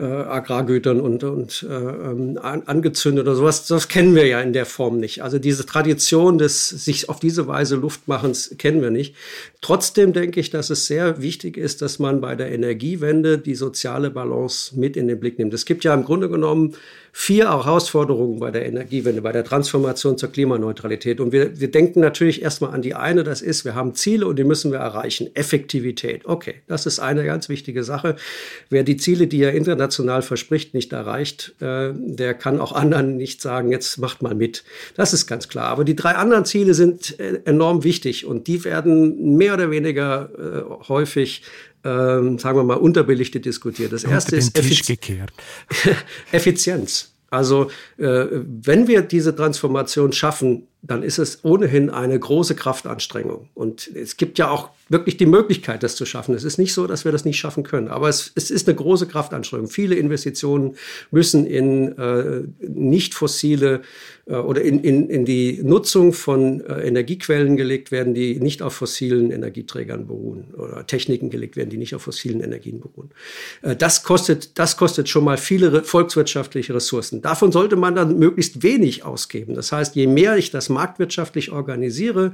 Speaker 3: äh, Agrargütern und, und äh, ähm, angezündet oder sowas. Das kennen wir ja in der Form nicht. Also diese Tradition des sich auf diese Weise Luftmachens kennen wir nicht. Trotzdem denke ich, dass es sehr wichtig ist, dass man bei der Energiewende die soziale Balance mit in den Blick nimmt. Es gibt ja im Grunde genommen vier Herausforderungen bei der Energiewende, bei der Transformation zur Klimaneutralität. Und wir, wir denken natürlich erstmal an die eine, das ist, wir haben Ziele und die müssen wir erreichen. Effektivität. Okay, das ist eine ganz wichtige Sache. Wer die Ziele, die er international verspricht, nicht erreicht, äh, der kann auch anderen nicht sagen, jetzt macht mal mit. Das ist ganz klar. Aber die drei anderen Ziele sind äh, enorm wichtig und die werden mehr oder weniger äh, häufig ähm, sagen wir mal, unterbelichtet diskutiert. Das erste ist Effiz [laughs] Effizienz. Also äh, wenn wir diese Transformation schaffen, dann ist es ohnehin eine große Kraftanstrengung. Und es gibt ja auch wirklich die Möglichkeit, das zu schaffen. Es ist nicht so, dass wir das nicht schaffen können, aber es, es ist eine große Kraftanstrengung. Viele Investitionen müssen in äh, nicht fossile äh, oder in, in, in die Nutzung von äh, Energiequellen gelegt werden, die nicht auf fossilen Energieträgern beruhen oder Techniken gelegt werden, die nicht auf fossilen Energien beruhen. Äh, das kostet, das kostet schon mal viele volkswirtschaftliche Ressourcen. Davon sollte man dann möglichst wenig ausgeben. Das heißt, je mehr ich das marktwirtschaftlich organisiere,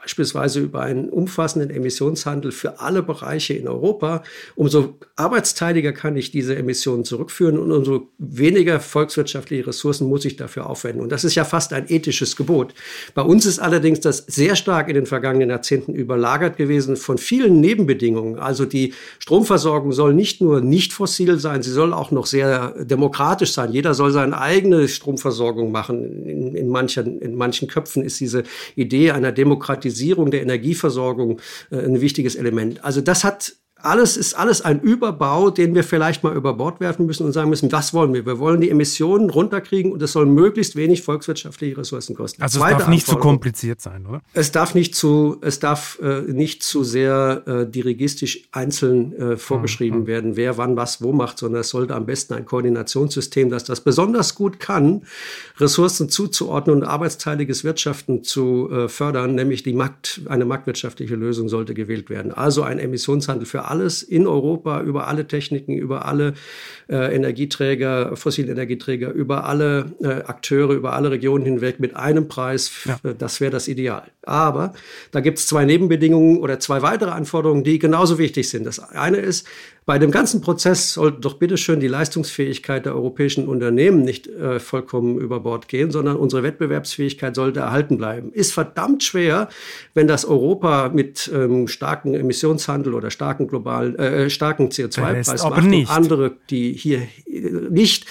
Speaker 3: beispielsweise über einen umfassenden Emissionshandel für alle Bereiche in Europa, umso arbeitsteiliger kann ich diese Emissionen zurückführen und umso weniger volkswirtschaftliche Ressourcen muss ich dafür aufwenden. Und das ist ja fast ein ethisches Gebot. Bei uns ist allerdings das sehr stark in den vergangenen Jahrzehnten überlagert gewesen von vielen Nebenbedingungen. Also die Stromversorgung soll nicht nur nicht fossil sein, sie soll auch noch sehr demokratisch sein. Jeder soll seine eigene Stromversorgung machen. In, in, manchen, in manchen Köpfen ist diese Idee einer Demokratisierung Demokratisierung der Energieversorgung äh, ein wichtiges Element. Also das hat alles ist alles ein Überbau, den wir vielleicht mal über Bord werfen müssen und sagen müssen, was wollen wir? Wir wollen die Emissionen runterkriegen und es soll möglichst wenig volkswirtschaftliche Ressourcen kosten.
Speaker 2: Also Zweite es darf nicht zu kompliziert sein, oder?
Speaker 3: Es darf nicht zu, es darf äh, nicht zu sehr äh, dirigistisch einzeln äh, vorgeschrieben mhm. werden, wer wann was wo macht, sondern es sollte am besten ein Koordinationssystem, das das besonders gut kann, Ressourcen zuzuordnen und arbeitsteiliges Wirtschaften zu äh, fördern, nämlich die Markt, eine marktwirtschaftliche Lösung sollte gewählt werden. Also ein Emissionshandel für alles in Europa, über alle Techniken, über alle äh, Energieträger, fossile Energieträger, über alle äh, Akteure, über alle Regionen hinweg mit einem Preis. Ja. Das wäre das Ideal. Aber da gibt es zwei Nebenbedingungen oder zwei weitere Anforderungen, die genauso wichtig sind. Das eine ist, bei dem ganzen Prozess sollte doch bitteschön die Leistungsfähigkeit der europäischen Unternehmen nicht äh, vollkommen über Bord gehen, sondern unsere Wettbewerbsfähigkeit sollte erhalten bleiben. Ist verdammt schwer, wenn das Europa mit ähm, starken Emissionshandel oder starken globalen, äh, starken CO2-Preis macht und andere, die hier nicht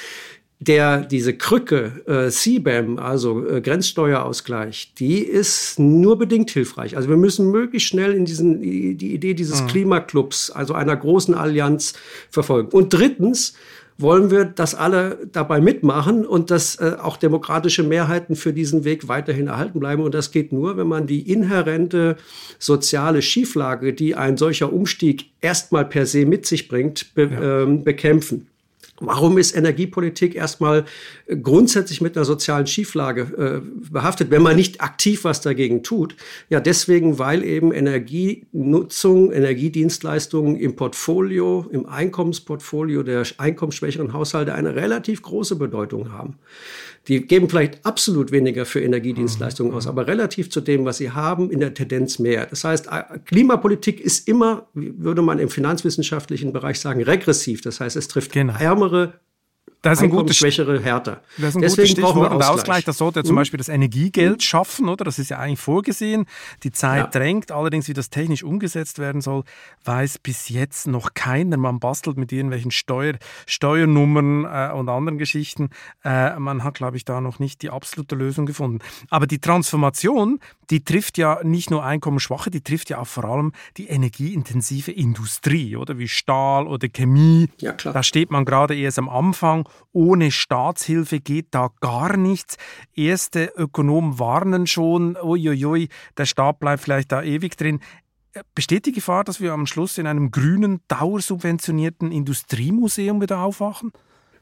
Speaker 3: der diese Krücke äh, CBAM, also äh, Grenzsteuerausgleich, die ist nur bedingt hilfreich. Also wir müssen möglichst schnell in diesen die, die Idee dieses mhm. Klimaclubs, also einer großen Allianz verfolgen. Und drittens wollen wir, dass alle dabei mitmachen und dass äh, auch demokratische Mehrheiten für diesen Weg weiterhin erhalten bleiben. Und das geht nur, wenn man die inhärente soziale Schieflage, die ein solcher Umstieg erstmal per se mit sich bringt, be ja. ähm, bekämpfen. Warum ist Energiepolitik erstmal grundsätzlich mit einer sozialen Schieflage äh, behaftet, wenn man nicht aktiv was dagegen tut? Ja, deswegen, weil eben Energienutzung, Energiedienstleistungen im Portfolio, im Einkommensportfolio der einkommensschwächeren Haushalte eine relativ große Bedeutung haben. Die geben vielleicht absolut weniger für Energiedienstleistungen aus, mhm. aber relativ zu dem, was sie haben, in der Tendenz mehr. Das heißt, äh, Klimapolitik ist immer, würde man im finanzwissenschaftlichen Bereich sagen, regressiv. Das heißt, es trifft genau. ärmere
Speaker 2: das ist ein gutes
Speaker 3: schwächere Härter.
Speaker 2: Das ist ein Deswegen gutes Stichwort. Und Ausgleich, das sollte ja zum mhm. Beispiel das Energiegeld schaffen, oder? Das ist ja eigentlich vorgesehen. Die Zeit ja. drängt. Allerdings, wie das technisch umgesetzt werden soll, weiß bis jetzt noch keiner. Man bastelt mit irgendwelchen Steuer, Steuernummern äh, und anderen Geschichten. Äh, man hat, glaube ich, da noch nicht die absolute Lösung gefunden. Aber die Transformation, die trifft ja nicht nur Einkommensschwache, die trifft ja auch vor allem die energieintensive Industrie, oder? Wie Stahl oder Chemie. Ja, klar. Da steht man gerade erst am Anfang ohne Staatshilfe geht da gar nichts. Erste Ökonomen warnen schon, uiuiui, der Staat bleibt vielleicht da ewig drin. Besteht die Gefahr, dass wir am Schluss in einem grünen, dauersubventionierten Industriemuseum wieder aufwachen?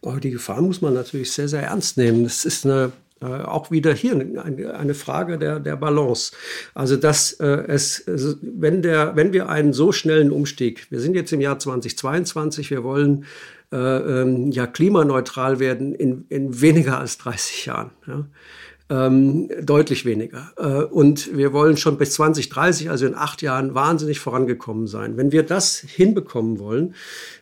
Speaker 3: Oh, die Gefahr muss man natürlich sehr, sehr ernst nehmen. Das ist eine äh, auch wieder hier eine, eine Frage der, der Balance. Also dass äh, es, wenn, der, wenn wir einen so schnellen Umstieg, wir sind jetzt im Jahr 2022, wir wollen äh, ähm, ja klimaneutral werden in, in weniger als 30 Jahren. Ja. Ähm, deutlich weniger. Äh, und wir wollen schon bis 2030, also in acht Jahren, wahnsinnig vorangekommen sein. Wenn wir das hinbekommen wollen,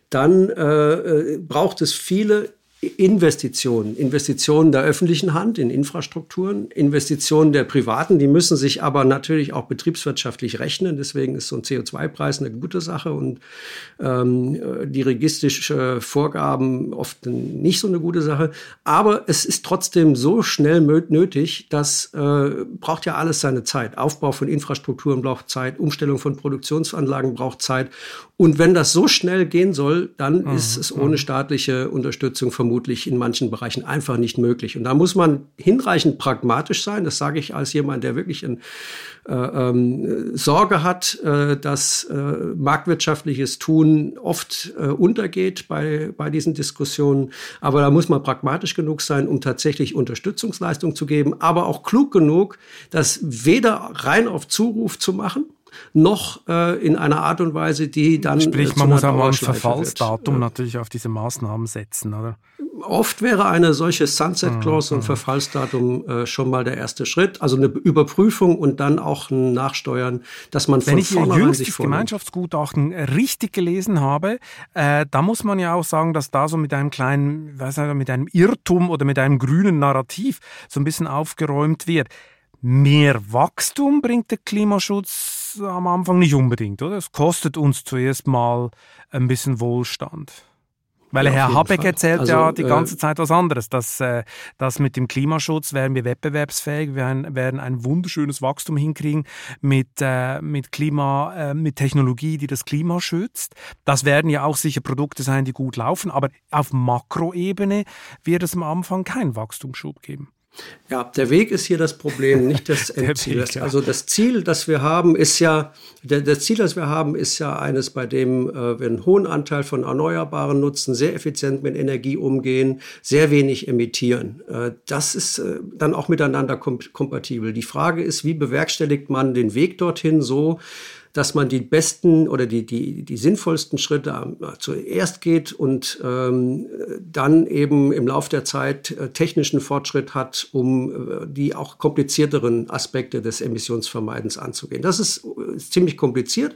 Speaker 3: dann äh, äh braucht es viele Investitionen, Investitionen der öffentlichen Hand in Infrastrukturen, Investitionen der privaten, die müssen sich aber natürlich auch betriebswirtschaftlich rechnen. Deswegen ist so ein CO2-Preis eine gute Sache und ähm, dirigistische Vorgaben oft nicht so eine gute Sache. Aber es ist trotzdem so schnell nötig, das äh, braucht ja alles seine Zeit. Aufbau von Infrastrukturen braucht Zeit, Umstellung von Produktionsanlagen braucht Zeit. Und wenn das so schnell gehen soll, dann mhm. ist es ohne staatliche Unterstützung vermutlich in manchen Bereichen einfach nicht möglich. Und da muss man hinreichend pragmatisch sein. Das sage ich als jemand, der wirklich ein, äh, ähm, Sorge hat, äh, dass äh, marktwirtschaftliches Tun oft äh, untergeht bei, bei diesen Diskussionen. Aber da muss man pragmatisch genug sein, um tatsächlich Unterstützungsleistung zu geben, aber auch klug genug, das weder rein auf Zuruf zu machen, noch äh, in einer Art und Weise, die dann.
Speaker 2: Sprich, äh, man muss auch mal ein Verfallsdatum wird. natürlich auf diese Maßnahmen setzen, oder?
Speaker 3: Oft wäre eine solche Sunset Clause und mhm. Verfallsdatum äh, schon mal der erste Schritt. Also eine Überprüfung und dann auch ein Nachsteuern, dass man
Speaker 2: Wenn von Wenn ich Ihr Gemeinschaftsgutachten richtig gelesen habe, äh, da muss man ja auch sagen, dass da so mit einem kleinen, weiß nicht, mit einem Irrtum oder mit einem grünen Narrativ so ein bisschen aufgeräumt wird. Mehr Wachstum bringt der Klimaschutz am Anfang nicht unbedingt, oder? Es kostet uns zuerst mal ein bisschen Wohlstand. Weil ja, Herr Habeck Fall. erzählt also, ja die äh, ganze Zeit was anderes, dass, äh, dass mit dem Klimaschutz werden wir wettbewerbsfähig, wir werden, werden ein wunderschönes Wachstum hinkriegen mit, äh, mit Klima, äh, mit Technologie, die das Klima schützt. Das werden ja auch sicher Produkte sein, die gut laufen, aber auf Makroebene wird es am Anfang keinen Wachstumsschub geben.
Speaker 3: Ja, der Weg ist hier das Problem, [laughs] nicht das Endziel. Weg, ja. Also das Ziel, das wir haben, ist ja, der, das Ziel, das wir haben, ist ja eines, bei dem äh, wir einen hohen Anteil von Erneuerbaren nutzen, sehr effizient mit Energie umgehen, sehr wenig emittieren. Äh, das ist äh, dann auch miteinander kom kompatibel. Die Frage ist, wie bewerkstelligt man den Weg dorthin so, dass man die besten oder die, die, die sinnvollsten Schritte zuerst geht und ähm, dann eben im Laufe der Zeit äh, technischen Fortschritt hat, um äh, die auch komplizierteren Aspekte des Emissionsvermeidens anzugehen. Das ist, ist ziemlich kompliziert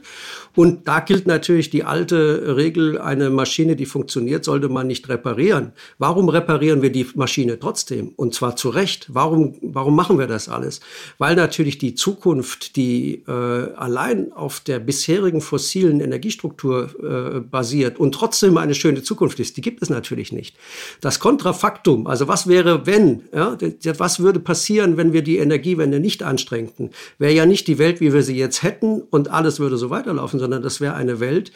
Speaker 3: und da gilt natürlich die alte Regel, eine Maschine, die funktioniert, sollte man nicht reparieren. Warum reparieren wir die Maschine trotzdem? Und zwar zu Recht. Warum, warum machen wir das alles? Weil natürlich die Zukunft, die äh, allein auf auf der bisherigen fossilen Energiestruktur äh, basiert und trotzdem eine schöne Zukunft ist, die gibt es natürlich nicht. Das Kontrafaktum, also was wäre, wenn, ja, was würde passieren, wenn wir die Energiewende nicht anstrengten, wäre ja nicht die Welt, wie wir sie jetzt hätten und alles würde so weiterlaufen, sondern das wäre eine Welt,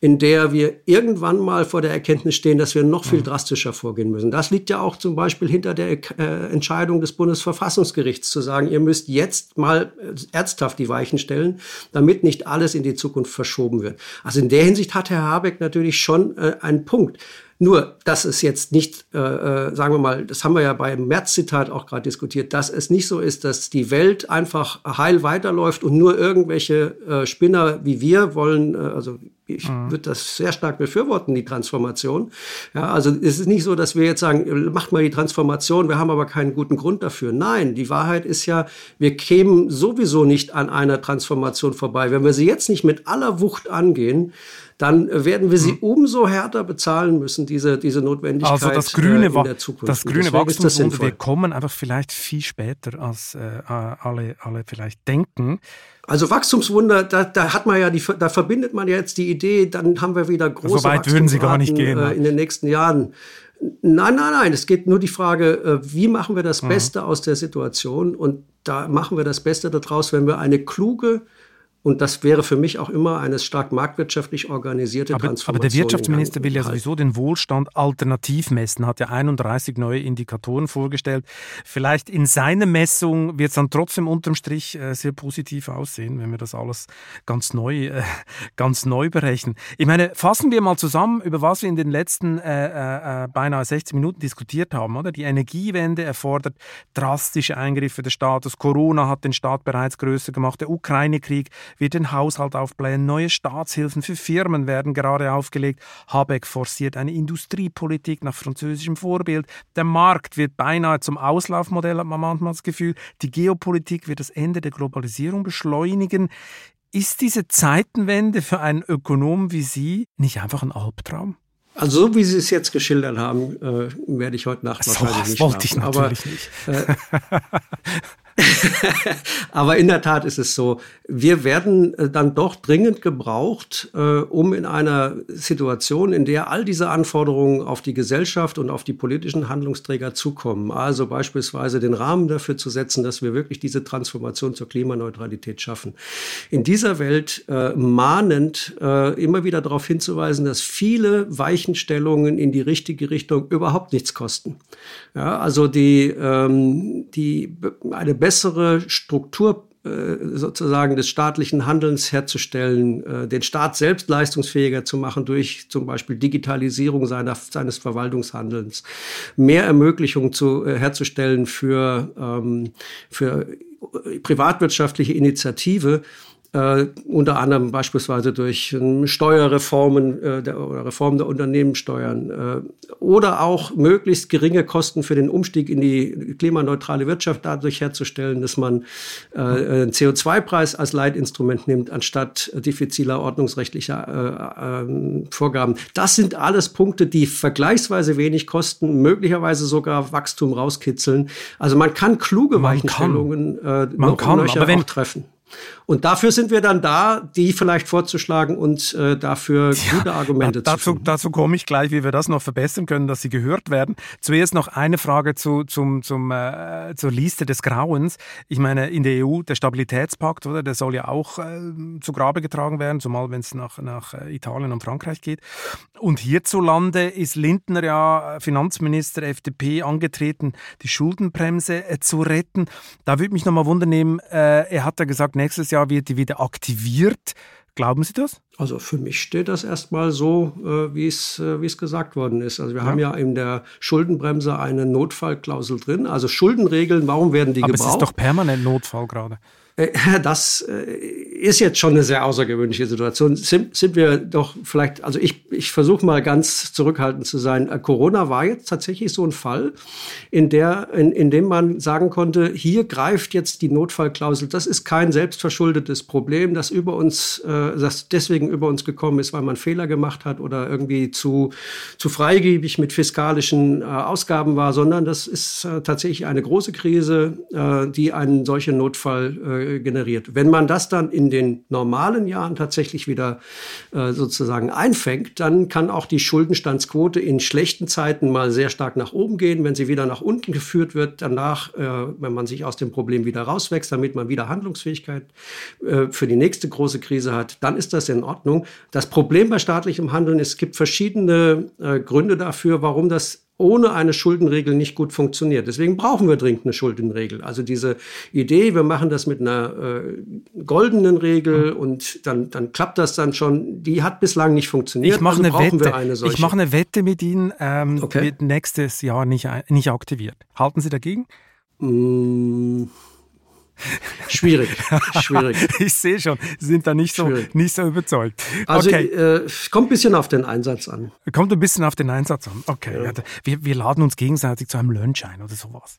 Speaker 3: in der wir irgendwann mal vor der Erkenntnis stehen, dass wir noch viel drastischer vorgehen müssen. Das liegt ja auch zum Beispiel hinter der äh, Entscheidung des Bundesverfassungsgerichts zu sagen, ihr müsst jetzt mal äh, ernsthaft die Weichen stellen, damit nicht alles in die Zukunft verschoben wird. Also in der Hinsicht hat Herr Habeck natürlich schon äh, einen Punkt. Nur, dass es jetzt nicht, äh, äh, sagen wir mal, das haben wir ja beim März-Zitat auch gerade diskutiert, dass es nicht so ist, dass die Welt einfach heil weiterläuft und nur irgendwelche äh, Spinner wie wir wollen, äh, also ich mhm. würde das sehr stark befürworten, die Transformation. Ja, also es ist nicht so, dass wir jetzt sagen, macht mal die Transformation, wir haben aber keinen guten Grund dafür. Nein, die Wahrheit ist ja, wir kämen sowieso nicht an einer Transformation vorbei. Wenn wir sie jetzt nicht mit aller Wucht angehen, dann werden wir sie mhm. umso härter bezahlen müssen, diese, diese Notwendigkeit
Speaker 2: also das grüne, äh, in der Zukunft. Das grüne Wachstumswunder, wir kommen einfach vielleicht viel später, als äh, alle, alle vielleicht denken.
Speaker 3: Also Wachstumswunder, da, da hat man ja die, da verbindet man ja jetzt die Idee, dann haben wir wieder große
Speaker 2: so weit würden Sie gar nicht gehen,
Speaker 3: äh, in den nächsten Jahren. Nein, nein, nein. Es geht nur die Frage, äh, wie machen wir das mhm. Beste aus der Situation? Und da machen wir das Beste daraus, wenn wir eine kluge und das wäre für mich auch immer eine stark marktwirtschaftlich organisierte
Speaker 2: aber,
Speaker 3: Transformation.
Speaker 2: Aber der Wirtschaftsminister will ja sowieso den Wohlstand alternativ messen, hat ja 31 neue Indikatoren vorgestellt. Vielleicht in seiner Messung wird es dann trotzdem unterm Strich äh, sehr positiv aussehen, wenn wir das alles ganz neu, äh, ganz neu berechnen. Ich meine, fassen wir mal zusammen, über was wir in den letzten äh, äh, beinahe 60 Minuten diskutiert haben. Oder? Die Energiewende erfordert drastische Eingriffe des Staates. Corona hat den Staat bereits größer gemacht. Der Ukraine-Krieg wird den Haushalt aufblähen. Neue Staatshilfen für Firmen werden gerade aufgelegt. Habeck forciert eine Industriepolitik nach französischem Vorbild. Der Markt wird beinahe zum Auslaufmodell, hat man manchmal das Gefühl. Die Geopolitik wird das Ende der Globalisierung beschleunigen. Ist diese Zeitenwende für einen Ökonom wie Sie nicht einfach ein Albtraum?
Speaker 3: Also so wie Sie es jetzt geschildert haben, äh, werde ich heute Nacht so, wahrscheinlich nicht
Speaker 2: wollte schlafen. ich natürlich Aber, nicht. Äh, [laughs] [laughs]
Speaker 3: Aber in der Tat ist es so, wir werden äh, dann doch dringend gebraucht, äh, um in einer Situation, in der all diese Anforderungen auf die Gesellschaft und auf die politischen Handlungsträger zukommen, also beispielsweise den Rahmen dafür zu setzen, dass wir wirklich diese Transformation zur Klimaneutralität schaffen. In dieser Welt äh, mahnend äh, immer wieder darauf hinzuweisen, dass viele Weichenstellungen in die richtige Richtung überhaupt nichts kosten. Ja, also die, ähm, die eine bessere Struktur äh, sozusagen des staatlichen Handelns herzustellen, äh, den Staat selbst leistungsfähiger zu machen durch zum Beispiel Digitalisierung seiner, seines Verwaltungshandelns, mehr Ermöglichungen zu, äh, herzustellen für, ähm, für privatwirtschaftliche Initiative äh, unter anderem beispielsweise durch äh, Steuerreformen äh, der, oder Reform der Unternehmenssteuern äh, oder auch möglichst geringe Kosten für den Umstieg in die klimaneutrale Wirtschaft dadurch herzustellen, dass man äh, einen CO2-Preis als Leitinstrument nimmt, anstatt diffiziler ordnungsrechtlicher äh, ähm, Vorgaben. Das sind alles Punkte, die vergleichsweise wenig kosten, möglicherweise sogar Wachstum rauskitzeln. Also man kann kluge man Weichenstellungen
Speaker 2: kann. man kann, aber wenn,
Speaker 3: treffen. Und dafür sind wir dann da, die vielleicht vorzuschlagen und äh, dafür ja, gute Argumente
Speaker 2: dazu,
Speaker 3: zu finden.
Speaker 2: Dazu komme ich gleich, wie wir das noch verbessern können, dass sie gehört werden. Zuerst noch eine Frage zu, zum, zum, äh, zur Liste des Grauens. Ich meine, in der EU, der Stabilitätspakt, oder, der soll ja auch äh, zu Grabe getragen werden, zumal wenn es nach, nach äh, Italien und Frankreich geht. Und hierzulande ist Lindner ja äh, Finanzminister FDP angetreten, die Schuldenbremse äh, zu retten. Da würde mich nochmal wundern nehmen, er hat ja gesagt, nächstes Jahr wird die wieder aktiviert. Glauben Sie das?
Speaker 3: Also für mich steht das erstmal so, äh, wie es äh, wie es gesagt worden ist. Also wir ja. haben ja in der Schuldenbremse eine Notfallklausel drin. Also Schuldenregeln, warum werden die
Speaker 2: Aber
Speaker 3: gebraucht?
Speaker 2: Aber es ist doch permanent Notfall gerade.
Speaker 3: Äh, [laughs] das ist jetzt schon eine sehr außergewöhnliche Situation. Sind, sind wir doch vielleicht, also ich, ich versuche mal ganz zurückhaltend zu sein. Corona war jetzt tatsächlich so ein Fall, in, der, in, in dem man sagen konnte, hier greift jetzt die Notfallklausel. Das ist kein selbstverschuldetes Problem, das über uns, das deswegen über uns gekommen ist, weil man Fehler gemacht hat oder irgendwie zu, zu freigebig mit fiskalischen Ausgaben war, sondern das ist tatsächlich eine große Krise, die einen solchen Notfall generiert. Wenn man das dann in den normalen Jahren tatsächlich wieder äh, sozusagen einfängt, dann kann auch die Schuldenstandsquote in schlechten Zeiten mal sehr stark nach oben gehen. Wenn sie wieder nach unten geführt wird, danach, äh, wenn man sich aus dem Problem wieder rauswächst, damit man wieder Handlungsfähigkeit äh, für die nächste große Krise hat, dann ist das in Ordnung. Das Problem bei staatlichem Handeln ist, es gibt verschiedene äh, Gründe dafür, warum das ohne eine Schuldenregel nicht gut funktioniert. Deswegen brauchen wir dringend eine Schuldenregel. Also diese Idee, wir machen das mit einer äh, goldenen Regel und dann, dann klappt das dann schon, die hat bislang nicht funktioniert.
Speaker 2: Ich mache also eine Wette. Eine ich mache eine Wette mit Ihnen, ähm, okay. wird nächstes Jahr nicht, nicht aktiviert. Halten Sie dagegen?
Speaker 3: Mmh. Schwierig, schwierig. [laughs]
Speaker 2: ich sehe schon, Sie sind da nicht so, nicht so überzeugt.
Speaker 3: Also okay. äh, kommt ein bisschen auf den Einsatz an.
Speaker 2: Kommt ein bisschen auf den Einsatz an. Okay, ja. Ja, wir, wir laden uns gegenseitig zu einem Lunch ein oder sowas.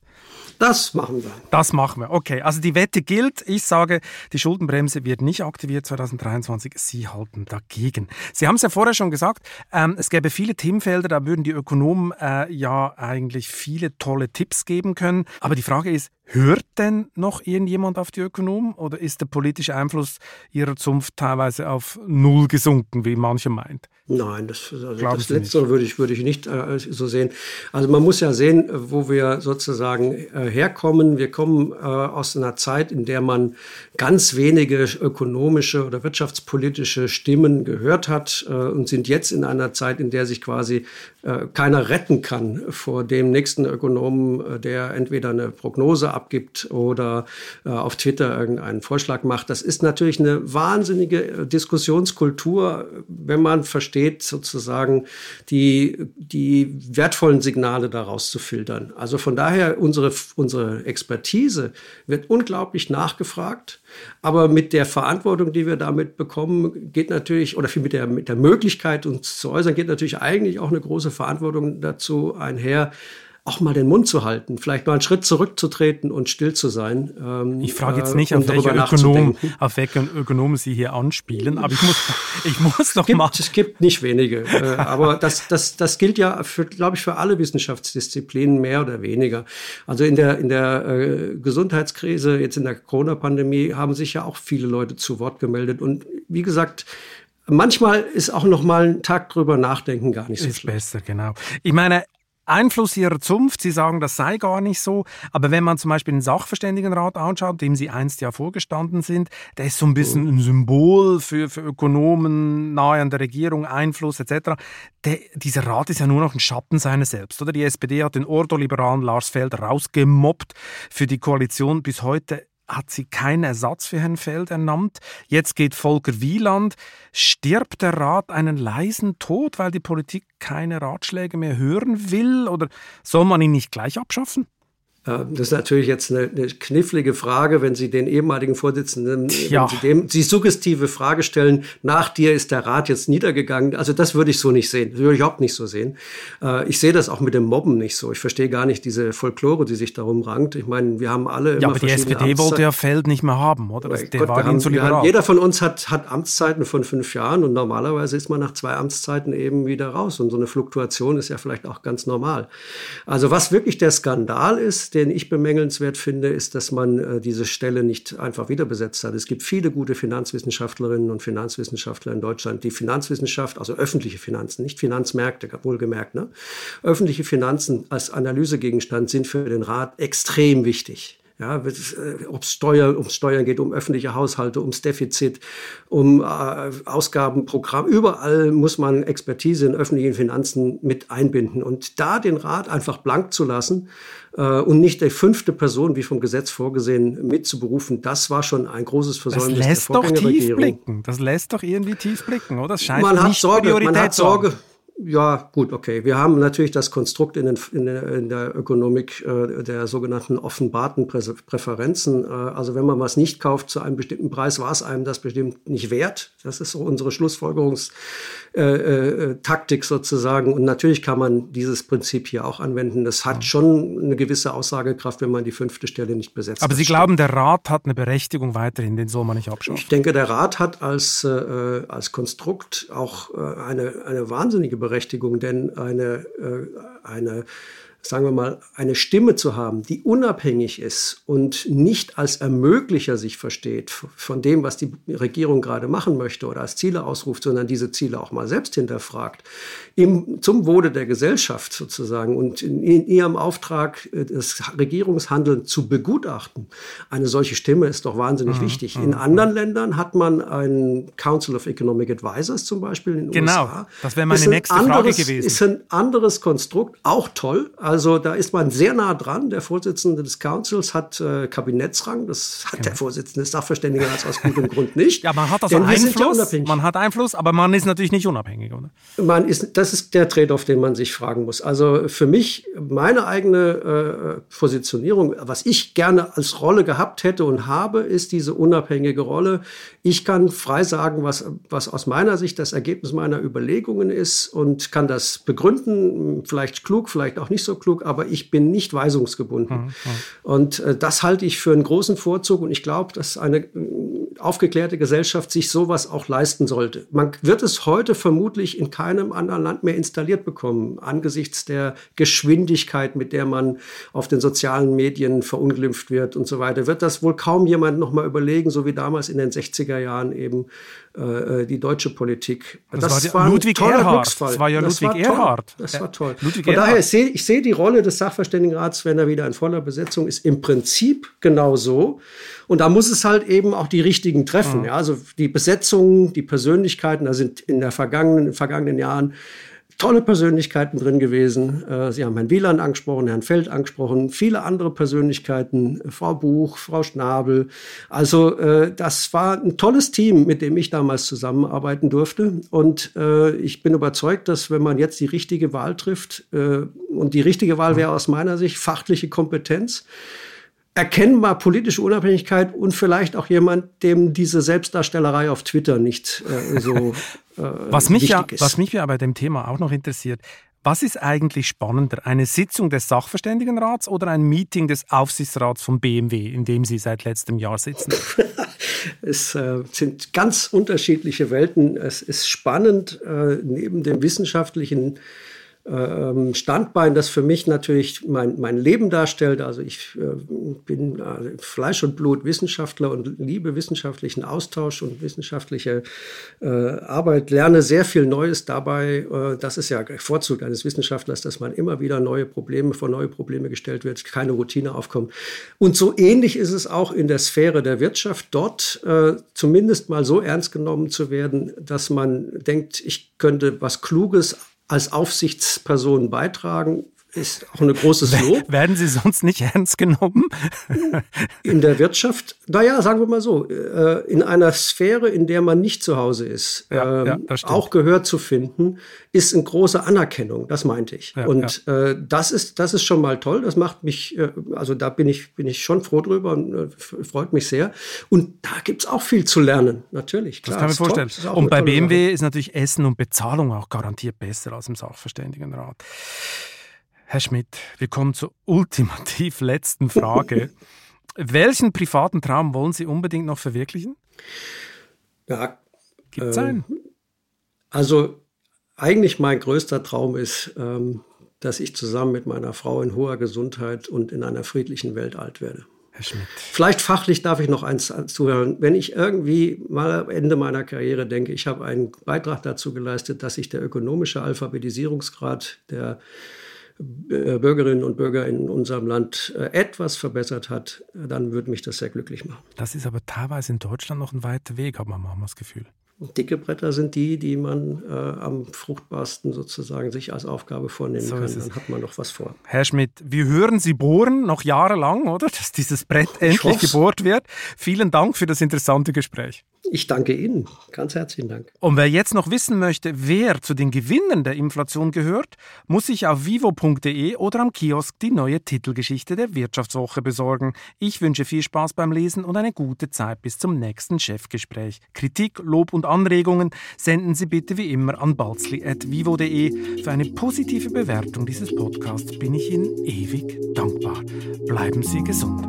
Speaker 3: Das machen wir.
Speaker 2: Das machen wir. Okay, also die Wette gilt. Ich sage, die Schuldenbremse wird nicht aktiviert 2023. Sie halten dagegen. Sie haben es ja vorher schon gesagt, ähm, es gäbe viele Themenfelder, da würden die Ökonomen äh, ja eigentlich viele tolle Tipps geben können. Aber die Frage ist, Hört denn noch irgendjemand auf die Ökonomen oder ist der politische Einfluss ihrer Zunft teilweise auf Null gesunken, wie manche meint?
Speaker 3: Nein, das, also das Letztere würde ich, würde ich nicht äh, so sehen. Also man muss ja sehen, wo wir sozusagen äh, herkommen. Wir kommen äh, aus einer Zeit, in der man ganz wenige ökonomische oder wirtschaftspolitische Stimmen gehört hat äh, und sind jetzt in einer Zeit, in der sich quasi äh, keiner retten kann vor dem nächsten Ökonomen, äh, der entweder eine Prognose abgibt oder auf Twitter irgendeinen Vorschlag macht. Das ist natürlich eine wahnsinnige Diskussionskultur, wenn man versteht, steht, sozusagen die, die wertvollen Signale daraus zu filtern. Also von daher, unsere, unsere Expertise wird unglaublich nachgefragt. Aber mit der Verantwortung, die wir damit bekommen, geht natürlich, oder mit der, mit der Möglichkeit, uns zu äußern, geht natürlich eigentlich auch eine große Verantwortung dazu einher, auch mal den Mund zu halten, vielleicht mal einen Schritt zurückzutreten und still zu sein.
Speaker 2: Ähm, ich frage jetzt nicht, äh, um auf, welche Ökonom, auf welche Ökonomen Sie hier anspielen, aber ich muss, [laughs] ich muss doch
Speaker 3: mal. Es gibt nicht wenige, äh, [laughs] aber das, das, das gilt ja, für, glaube ich, für alle Wissenschaftsdisziplinen mehr oder weniger. Also in der, in der äh, Gesundheitskrise, jetzt in der Corona-Pandemie, haben sich ja auch viele Leute zu Wort gemeldet. Und wie gesagt, manchmal ist auch noch mal ein Tag drüber nachdenken gar nicht so
Speaker 2: ist schlecht. besser, genau. Ich meine, Einfluss ihrer Zunft. Sie sagen, das sei gar nicht so. Aber wenn man zum Beispiel den Sachverständigenrat anschaut, dem Sie einst ja vorgestanden sind, der ist so ein bisschen ein Symbol für, für Ökonomen, nahe an der Regierung, Einfluss etc. Der, dieser Rat ist ja nur noch ein Schatten seiner selbst. Oder? Die SPD hat den Ordoliberalen Lars Feld rausgemobbt für die Koalition. Bis heute hat sie keinen Ersatz für Herrn Feld ernannt. Jetzt geht Volker Wieland. Stirbt der Rat einen leisen Tod, weil die Politik keine Ratschläge mehr hören will? Oder soll man ihn nicht gleich abschaffen?
Speaker 3: Das ist natürlich jetzt eine, eine knifflige Frage, wenn Sie den ehemaligen Vorsitzenden, ja. wenn Sie dem die suggestive Frage stellen, nach dir ist der Rat jetzt niedergegangen. Also das würde ich so nicht sehen. Das würde ich überhaupt nicht so sehen. Äh, ich sehe das auch mit dem Mobben nicht so. Ich verstehe gar nicht diese Folklore, die sich darum rankt. Ich meine, wir haben alle.
Speaker 2: Ja, aber die SPD wollte ja Feld nicht mehr haben, oder? Das,
Speaker 3: der Gott, war haben, so haben, jeder von uns hat, hat Amtszeiten von fünf Jahren und normalerweise ist man nach zwei Amtszeiten eben wieder raus. Und so eine Fluktuation ist ja vielleicht auch ganz normal. Also was wirklich der Skandal ist, den ich bemängelnswert finde, ist, dass man äh, diese Stelle nicht einfach wieder besetzt hat. Es gibt viele gute Finanzwissenschaftlerinnen und Finanzwissenschaftler in Deutschland, die Finanzwissenschaft, also öffentliche Finanzen, nicht Finanzmärkte, wohlgemerkt, ne? öffentliche Finanzen als Analysegegenstand sind für den Rat extrem wichtig. Ja, äh, ob es Steuer, ums Steuern geht, um öffentliche Haushalte, ums Defizit, um äh, Ausgabenprogramm. Überall muss man Expertise in öffentlichen Finanzen mit einbinden. Und da den Rat einfach blank zu lassen äh, und nicht die fünfte Person, wie vom Gesetz vorgesehen, mitzuberufen, das war schon ein großes Versäumnis
Speaker 2: das lässt der doch tief blicken. Das lässt doch irgendwie tief blicken, oder? Das scheint
Speaker 3: man hat Sorge, man hat Sorge, ja, gut, okay. Wir haben natürlich das Konstrukt in, den, in, der, in der Ökonomik äh, der sogenannten offenbarten Prä Präferenzen. Äh, also wenn man was nicht kauft zu einem bestimmten Preis, war es einem das bestimmt nicht wert. Das ist so unsere Schlussfolgerungstaktik äh, äh, sozusagen. Und natürlich kann man dieses Prinzip hier auch anwenden. Das hat schon eine gewisse Aussagekraft, wenn man die fünfte Stelle nicht besetzt.
Speaker 2: Aber Sie glauben, der Rat hat eine Berechtigung weiterhin, den soll man nicht abschaffen?
Speaker 3: Ich denke, der Rat hat als, äh, als Konstrukt auch äh, eine, eine wahnsinnige Berechtigung. Berechtigung, denn eine, äh, eine sagen wir mal, eine Stimme zu haben, die unabhängig ist und nicht als Ermöglicher sich versteht von dem, was die Regierung gerade machen möchte oder als Ziele ausruft, sondern diese Ziele auch mal selbst hinterfragt, im, zum Wohle der Gesellschaft sozusagen und in, in ihrem Auftrag äh, das Regierungshandeln zu begutachten. Eine solche Stimme ist doch wahnsinnig mhm. wichtig. In mhm. anderen Ländern hat man einen Council of Economic Advisors zum Beispiel in den
Speaker 2: genau,
Speaker 3: USA.
Speaker 2: das wäre meine nächste anderes, Frage gewesen.
Speaker 3: Ist ein anderes Konstrukt, auch toll. Also da ist man sehr nah dran. Der Vorsitzende des Councils hat äh, Kabinettsrang. Das hat genau. der Vorsitzende des Sachverständigenrats aus gutem Grund nicht. [laughs]
Speaker 2: Ja, man hat also Einfluss. Ja man hat Einfluss, aber man ist natürlich nicht unabhängig, oder?
Speaker 3: Man ist, das ist der Trade-off, den man sich fragen muss. Also für mich, meine eigene äh, Positionierung, was ich gerne als Rolle gehabt hätte und habe, ist diese unabhängige Rolle. Ich kann frei sagen, was, was aus meiner Sicht das Ergebnis meiner Überlegungen ist und kann das begründen, vielleicht klug, vielleicht auch nicht so klug, aber ich bin nicht weisungsgebunden. Mhm. Und äh, das halte ich für einen großen Vorzug und ich glaube, dass eine aufgeklärte Gesellschaft sich sowas auch leisten sollte. Man wird es heute vermutlich in keinem anderen Land mehr installiert bekommen, angesichts der Geschwindigkeit, mit der man auf den sozialen Medien verunglimpft wird und so weiter. Wird das wohl kaum jemand noch mal überlegen, so wie damals in den 60er Jahren eben die deutsche Politik.
Speaker 2: Das, das war, war Ludwig Erhard. Das
Speaker 3: war ja
Speaker 2: das Ludwig war Erhard.
Speaker 3: Das war toll. Ludwig Von daher, ich sehe ich seh die Rolle des Sachverständigenrats, wenn er wieder in voller Besetzung ist, im Prinzip genau so. Und da muss es halt eben auch die richtigen treffen. Mhm. Ja, also die Besetzung, die Persönlichkeiten, da sind in der vergangenen, in den vergangenen Jahren tolle Persönlichkeiten drin gewesen. Äh, Sie haben Herrn Wieland angesprochen, Herrn Feld angesprochen, viele andere Persönlichkeiten, äh, Frau Buch, Frau Schnabel. Also äh, das war ein tolles Team, mit dem ich damals zusammenarbeiten durfte. Und ich bin überzeugt, dass wenn man jetzt die richtige Wahl trifft, und die richtige Wahl wäre aus meiner Sicht fachliche Kompetenz, erkennbar politische Unabhängigkeit und vielleicht auch jemand, dem diese Selbstdarstellerei auf Twitter nicht äh, so [laughs] äh,
Speaker 2: was mich ja, ist. Was mich ja bei dem Thema auch noch interessiert, was ist eigentlich spannender, eine Sitzung des Sachverständigenrats oder ein Meeting des Aufsichtsrats von BMW, in dem Sie seit letztem Jahr sitzen? [laughs]
Speaker 3: es äh, sind ganz unterschiedliche Welten. Es ist spannend, äh, neben dem wissenschaftlichen Standbein, das für mich natürlich mein, mein Leben darstellt. Also ich äh, bin äh, Fleisch und Blut Wissenschaftler und liebe wissenschaftlichen Austausch und wissenschaftliche äh, Arbeit, lerne sehr viel Neues dabei. Das ist ja Vorzug eines Wissenschaftlers, dass man immer wieder neue Probleme vor neue Probleme gestellt wird, keine Routine aufkommt. Und so ähnlich ist es auch in der Sphäre der Wirtschaft, dort zumindest mal so ernst genommen zu werden, dass man denkt, ich könnte was Kluges als Aufsichtsperson beitragen ist auch ein großes Lob.
Speaker 2: Werden Sie sonst nicht ernst genommen?
Speaker 3: in der Wirtschaft, naja, sagen wir mal so, äh, in einer Sphäre, in der man nicht zu Hause ist, ja, ja, ähm, auch Gehör zu finden, ist eine große Anerkennung, das meinte ich. Ja, und äh, das, ist, das ist schon mal toll, das macht mich, äh, also da bin ich, bin ich schon froh drüber und freut mich sehr. Und da gibt es auch viel zu lernen, natürlich.
Speaker 2: Klar, das kann ich mir vorstellen. Und bei BMW Sache. ist natürlich Essen und Bezahlung auch garantiert besser als im Sachverständigenrat. Herr Schmidt, wir kommen zur ultimativ [laughs] letzten Frage. Welchen privaten Traum wollen Sie unbedingt noch verwirklichen?
Speaker 3: Ja,
Speaker 2: gibt es äh, einen?
Speaker 3: Also eigentlich mein größter Traum ist, ähm, dass ich zusammen mit meiner Frau in hoher Gesundheit und in einer friedlichen Welt alt werde.
Speaker 2: Herr Schmidt.
Speaker 3: Vielleicht fachlich darf ich noch eins zuhören. Wenn ich irgendwie mal am Ende meiner Karriere denke, ich habe einen Beitrag dazu geleistet, dass sich der ökonomische Alphabetisierungsgrad der äh, Bürgerinnen und Bürger in unserem Land äh, etwas verbessert hat, dann würde mich das sehr glücklich machen.
Speaker 2: Das ist aber teilweise in Deutschland noch ein weiter Weg, hat man manchmal das Gefühl.
Speaker 3: Dicke Bretter sind die, die man äh, am fruchtbarsten sozusagen sich als Aufgabe vornehmen so kann. Dann hat man noch was vor.
Speaker 2: Herr Schmidt, wir hören Sie bohren noch jahrelang, oder? Dass dieses Brett endlich gebohrt wird. Vielen Dank für das interessante Gespräch.
Speaker 3: Ich danke Ihnen. Ganz herzlichen Dank.
Speaker 2: Und wer jetzt noch wissen möchte, wer zu den Gewinnern der Inflation gehört, muss sich auf vivo.de oder am Kiosk die neue Titelgeschichte der Wirtschaftswoche besorgen. Ich wünsche viel Spaß beim Lesen und eine gute Zeit bis zum nächsten Chefgespräch. Kritik, Lob und Anregungen senden Sie bitte wie immer an balzli.vivo.de. Für eine positive Bewertung dieses Podcasts bin ich Ihnen ewig dankbar. Bleiben Sie gesund.